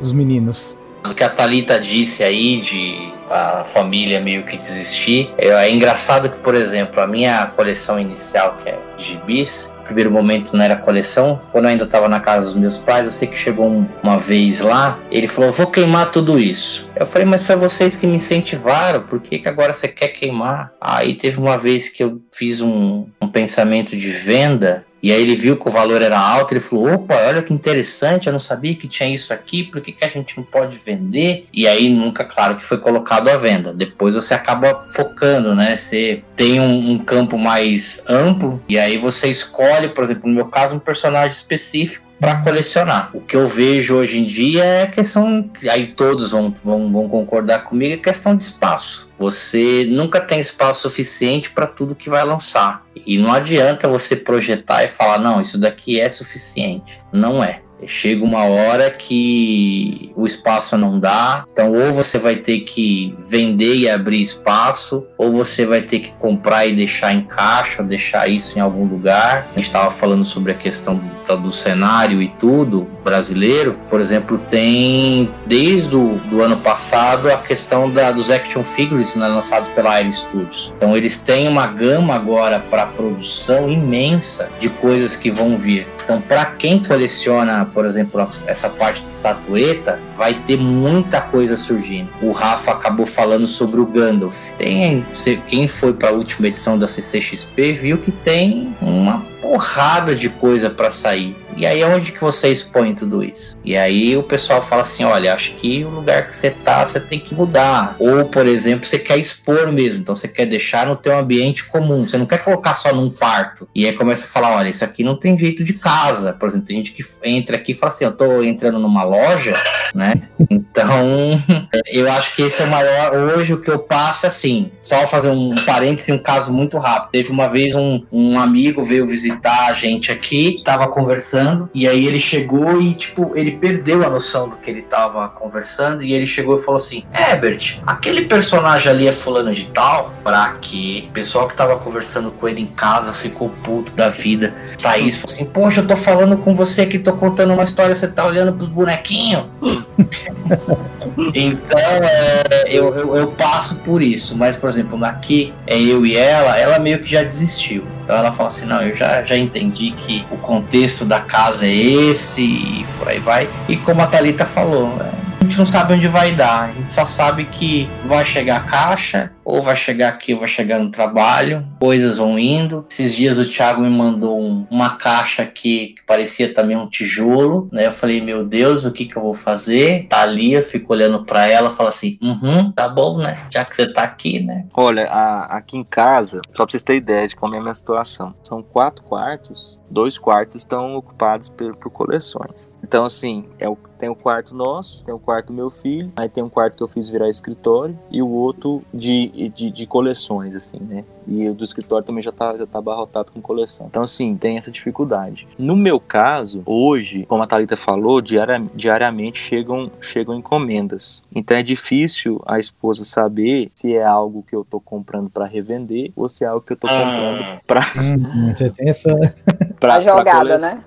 os meninos. Do que a Thalita disse aí, de a família meio que desistir. É, engraçado que, por exemplo, a minha coleção inicial, que é gibis, primeiro momento não era coleção. Quando eu ainda estava na casa dos meus pais, eu sei que chegou um- uma vez lá, ele falou: Vou queimar tudo isso. Eu falei: Mas foi vocês que me incentivaram, por que, que agora você quer queimar? Aí teve uma vez que eu fiz um, um pensamento de venda. E aí ele viu que o valor era alto, ele falou, opa, olha que interessante, eu não sabia que tinha isso aqui, por que, que a gente não pode vender? E aí nunca, claro, que foi colocado à venda. Depois você acaba focando, né? Você tem um, um campo mais amplo, e aí você escolhe, por exemplo, no meu caso, um personagem específico para colecionar. O que eu vejo hoje em dia é questão, aí todos vão, vão, vão concordar comigo, é questão de espaço. Você nunca tem espaço suficiente para tudo que vai lançar. E não adianta você projetar e falar, não, isso daqui é suficiente. Não é. Chega uma hora que o espaço não dá, então ou você vai ter que vender e abrir espaço, ou você vai ter que comprar e deixar em caixa, deixar isso em algum lugar. A gente estava falando sobre a questão do, do cenário e tudo brasileiro, por exemplo, tem desde o do ano passado a questão da, dos action figures né, lançados pela Air Studios. Então eles têm uma gama agora para produção imensa de coisas que vão vir. Então, para quem coleciona, por exemplo, essa parte de estatueta, vai ter muita coisa surgindo. O Rafa acabou falando sobre o Gandalf. Tem, quem foi para a última edição da CCXP viu que tem uma porrada de coisa para sair. E aí onde que você expõe tudo isso? E aí o pessoal fala assim, olha, acho que o lugar que você tá, você tem que mudar. Ou, por exemplo, você quer expor mesmo, então você quer deixar no teu ambiente comum, você não quer colocar só num quarto. E aí começa a falar, olha, isso aqui não tem jeito de casa. Por exemplo, tem gente que entra aqui e fala assim, eu tô entrando numa loja, né? Então, eu acho que esse é o maior. Hoje o que eu passo é assim. Só fazer um parêntese, um caso muito rápido. Teve uma vez um, um amigo veio visitar a gente aqui, tava conversando, e aí ele chegou e, tipo, ele perdeu a noção do que ele tava conversando, e ele chegou e falou assim: Herbert, aquele personagem ali é fulano de tal? Pra quê? O pessoal que tava conversando com ele em casa ficou puto da vida. Thaís falou assim: Poxa, eu tô falando com você aqui, tô contando uma história, você tá olhando pros bonequinhos? Então, é, eu, eu, eu passo por isso. Mas, por exemplo, aqui é eu e ela, ela meio que já desistiu. Então ela fala assim, não, eu já, já entendi que o contexto da casa é esse e por aí vai. E como a Thalita falou, é, gente não sabe onde vai dar. A gente só sabe que vai chegar a caixa, ou vai chegar aqui, ou vai chegar no trabalho, coisas vão indo. Esses dias o Thiago me mandou um- uma caixa aqui que parecia também um tijolo, né? Eu falei, meu Deus, o que que eu vou fazer? Tá ali, eu fico olhando pra ela, fala assim, uhum, tá bom, né? Já que você tá aqui, né? Olha, a- aqui em casa, só pra vocês terem ideia de como é a minha situação, são quatro quartos, dois quartos estão ocupados por, por coleções. Então, assim, é o, tem o quarto nosso, tem o quarto do meu filho, aí tem um quarto que eu fiz virar escritório e o outro de, de, de coleções, assim, né? E o do escritório também já tá, já tá abarrotado com coleção. Então, assim, tem essa dificuldade. No meu caso, hoje, como a Thalita falou, diaria- diariamente chegam, chegam encomendas. Então é difícil a esposa saber se é algo que eu tô comprando para revender ou se é algo que eu tô comprando Ah, para Hum, você tem essa. pra, A jogada, pra né?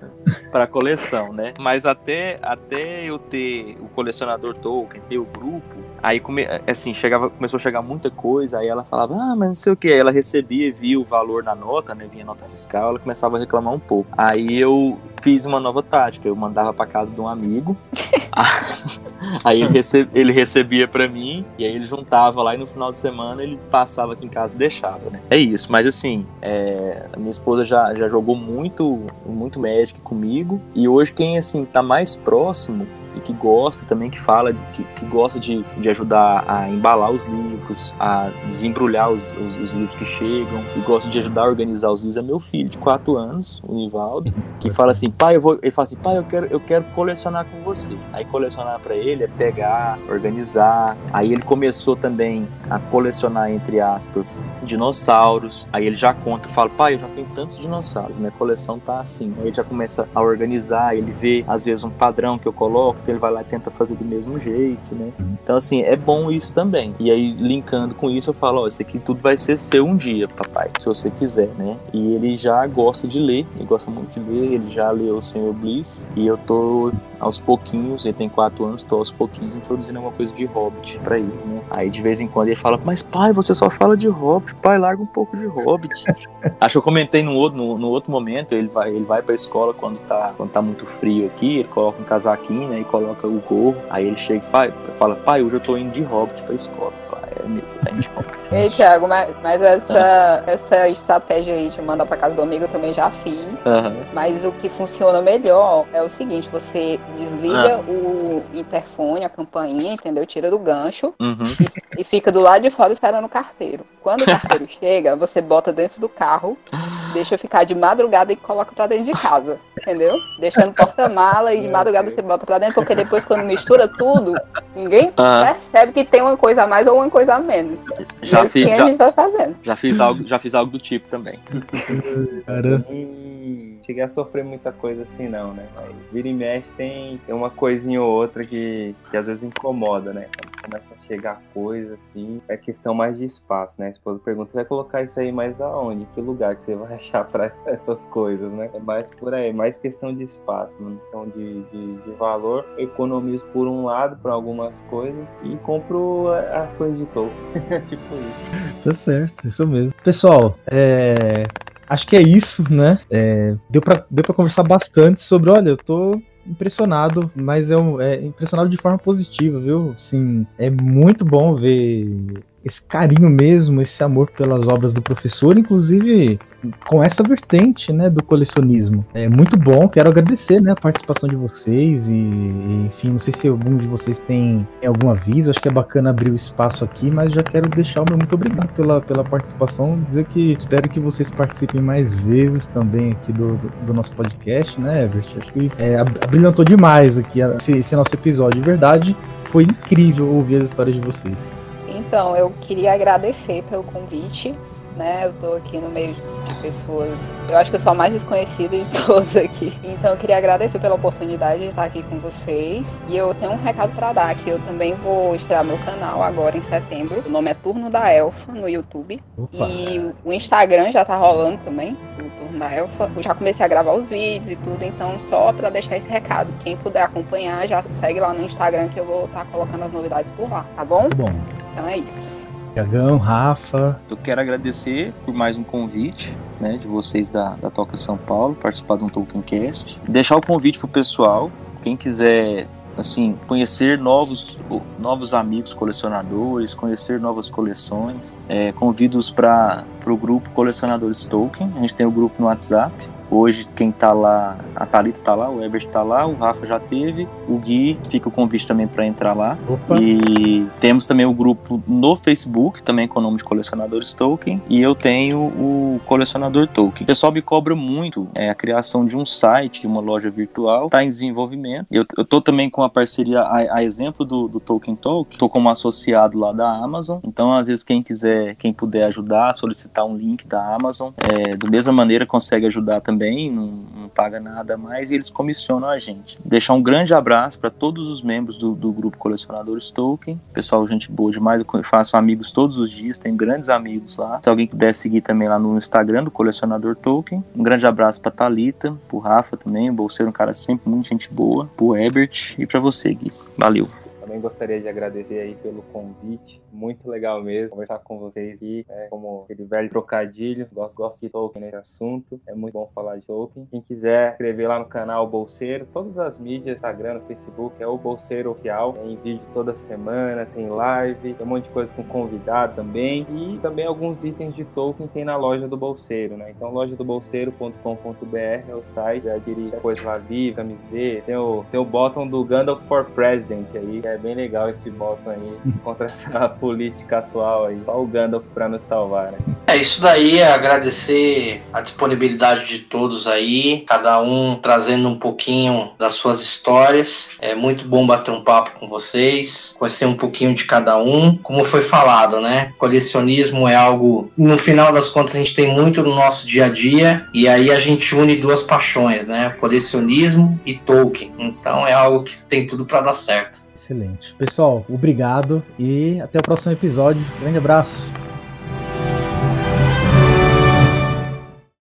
Pra coleção, né? Mas até, até eu ter o colecionador Tolkien, ter o grupo, aí come, assim, chegava, começou a chegar muita coisa, aí ela falava, ah, mas não sei o que. Ela recebia, via o valor na nota, né? Vinha nota fiscal, ela começava a reclamar um pouco. Aí eu fiz uma nova tática, eu mandava pra casa de um amigo. aí ele, rece- ele recebia pra mim, e aí ele juntava lá e no final de semana ele passava aqui em casa e deixava, né? É isso, mas assim, é, a minha esposa já, já jogou muito, muito Magic comigo. E hoje quem assim tá mais próximo e que gosta também, que fala, que, que gosta de, de ajudar a embalar os livros, a desembrulhar os, os, os livros que chegam, e gosta de ajudar a organizar os livros, é meu filho de 4 anos, o Nivaldo, que fala assim, pai, eu vou. Ele fala assim, pai, eu quero, eu quero colecionar com você. Aí colecionar pra ele é pegar, organizar. Aí ele começou também a colecionar, entre aspas, dinossauros. Aí ele já conta, fala, pai, eu já tenho tantos dinossauros, minha coleção tá assim. Aí ele já começa a organizar, ele vê, às vezes, um padrão que eu coloco, então ele vai lá e tenta fazer do mesmo jeito, né? Então, assim, é bom isso também. E aí, linkando com isso, eu falo, ó, isso aqui tudo vai ser seu um dia, papai, se você quiser, né? E ele já gosta de ler, ele gosta muito de ler, ele já leu o Senhor Bliss, e eu tô aos pouquinhos, ele tem quatro anos, tô aos pouquinhos introduzindo alguma coisa de Hobbit pra ele, né? Aí de vez em quando ele fala, mas pai, você só fala de Hobbit, pai, larga um pouco de Hobbit. Acho que eu comentei no outro, no, no outro momento, ele vai, ele vai pra escola quando tá, quando tá muito frio aqui, ele coloca um casaquinho, né, e coloca o gorro, aí ele chega e fala pai, hoje eu tô indo de Hobbit pra escola. Você tá de Hobbit. Ei, Thiago, mas, mas essa, essa estratégia aí de mandar pra casa do amigo eu também já fiz. Mas o que funciona melhor é o seguinte: você desliga o interfone, a campainha, entendeu? Tira do gancho Uhum. e, e fica do lado de fora esperando o carteiro. Quando o carteiro chega, você bota dentro do carro, deixa ficar de madrugada e coloca pra dentro de casa, entendeu? Deixa no porta-mala e de madrugada você bota pra dentro, porque depois quando mistura tudo, ninguém Aham. percebe que tem uma coisa a mais ou uma coisa a menos. Já E fiz, assim a já, gente vai fazendo. já fiz algo, já fiz algo do tipo também. Cara, Hum, cheguei a sofrer muita coisa assim, não, né? Vira e mexe tem, tem uma coisinha ou outra que, que às vezes incomoda, né? Começa a chegar coisa assim, é questão mais de espaço, né? A esposa pergunta: vai colocar isso aí mais aonde? Que lugar que você vai achar pra essas coisas, né? É mais por aí, mais questão de espaço, mano. Então, de, de, de valor, economizo por um lado pra algumas coisas e compro as coisas de topo. tipo isso. Tá certo, isso mesmo. Pessoal, é, acho que é isso, né? É, deu, pra, deu conversar bastante sobre, olha, eu tô impressionado, mas é, um- é impressionado de forma positiva, viu? Sim, é muito bom ver esse carinho mesmo, esse amor pelas obras do professor, inclusive com essa vertente, né, do colecionismo. É muito bom, quero agradecer, né, a participação de vocês e, enfim, não sei se algum de vocês tem, algum aviso, acho que é bacana abrir o espaço aqui, mas já quero deixar o meu muito obrigado pela, pela participação, dizer que espero que vocês participem mais vezes também aqui do, do, do nosso podcast, né, Everett? Acho que é, ab- brilhantou demais aqui esse, esse nosso episódio, de verdade, foi incrível ouvir as histórias de vocês. Então, eu queria agradecer pelo convite. Né, eu tô aqui no meio de pessoas. Eu acho que eu sou a mais desconhecida de todos aqui. Então eu queria agradecer pela oportunidade de estar aqui com vocês. E eu tenho um recado para dar que eu também vou estrear meu canal agora em setembro. O nome é Turno da Elfa no YouTube. Opa. E o Instagram já tá rolando também, o Turno da Elfa. Eu já comecei a gravar os vídeos e tudo, então só para deixar esse recado. Quem puder acompanhar, já segue lá no Instagram que eu vou estar colocando as novidades por lá, tá bom? Bom, Então é isso. Tiagão, Rafa, Eu quero agradecer por mais um convite, né, de vocês da, da Toca São Paulo, participar de um Tolkiencast. Deixar o convite pro pessoal, quem quiser assim, conhecer novos, novos amigos colecionadores, conhecer novas coleções. É, Convido-os para o grupo Colecionadores Tolkien. A gente tem o grupo no WhatsApp, Hoje quem tá lá, a Thalita tá lá, o Herbert tá lá, o Rafa já teve, o Gui, fica o convite também para entrar lá. Opa. E temos também o grupo no Facebook, também com o nome de Colecionadores Tolkien, e eu tenho o Colecionador Tolkien. O pessoal me cobra muito é, a criação de um site, de uma loja virtual, tá em desenvolvimento. Eu, eu tô também com a parceria, a, a exemplo do, do Tolkien Talk, tô como associado lá da Amazon, então às vezes quem quiser, quem puder ajudar, solicitar um link da Amazon, é, do mesma maneira consegue ajudar também também, não, não paga nada mais, e eles comissionam a gente. Deixar um grande abraço para todos os membros do, do grupo Colecionadores Tolkien. Pessoal, gente boa demais, eu faço amigos todos os dias, tenho grandes amigos lá. Se alguém puder seguir também lá no Instagram do Colecionador Tolkien. Um grande abraço para Talita, pro Rafa também, o Bolseiro, um cara sempre muito gente boa, pro Herbert e para você, Gui. Valeu. Também gostaria de agradecer aí pelo convite. Muito legal mesmo conversar com vocês aqui. É, como aquele velho trocadilho. Gosto, gosto de Tolkien nesse assunto. É muito bom falar de Tolkien. Quem quiser escrever lá no canal Bolseiro, todas as mídias, Instagram, Facebook, é o Bolseiro Oficial. Tem vídeo toda semana, tem live, tem um monte de coisa com convidados também. E também alguns itens de Tolkien tem na loja do Bolseiro, né? Então, loja do bolseiro.com.br é o site. Já adquirir coisa lá viva, camiseta. Tem o, tem o bottom do Gandalf for President aí, que é é bem legal esse bottom aí contra essa política atual aí. Só o Gandalf pra nos salvar, né? É isso daí, é agradecer a disponibilidade de todos aí, cada um trazendo um pouquinho das suas histórias. É muito bom bater um papo com vocês, conhecer um pouquinho de cada um. Como foi falado, né? Colecionismo é algo, no final das contas, a gente tem muito no nosso dia a dia, e aí a gente une duas paixões, né? Colecionismo e Tolkien. Então é algo que tem tudo para dar certo. Excelente. Pessoal, obrigado e até o próximo episódio. Grande abraço.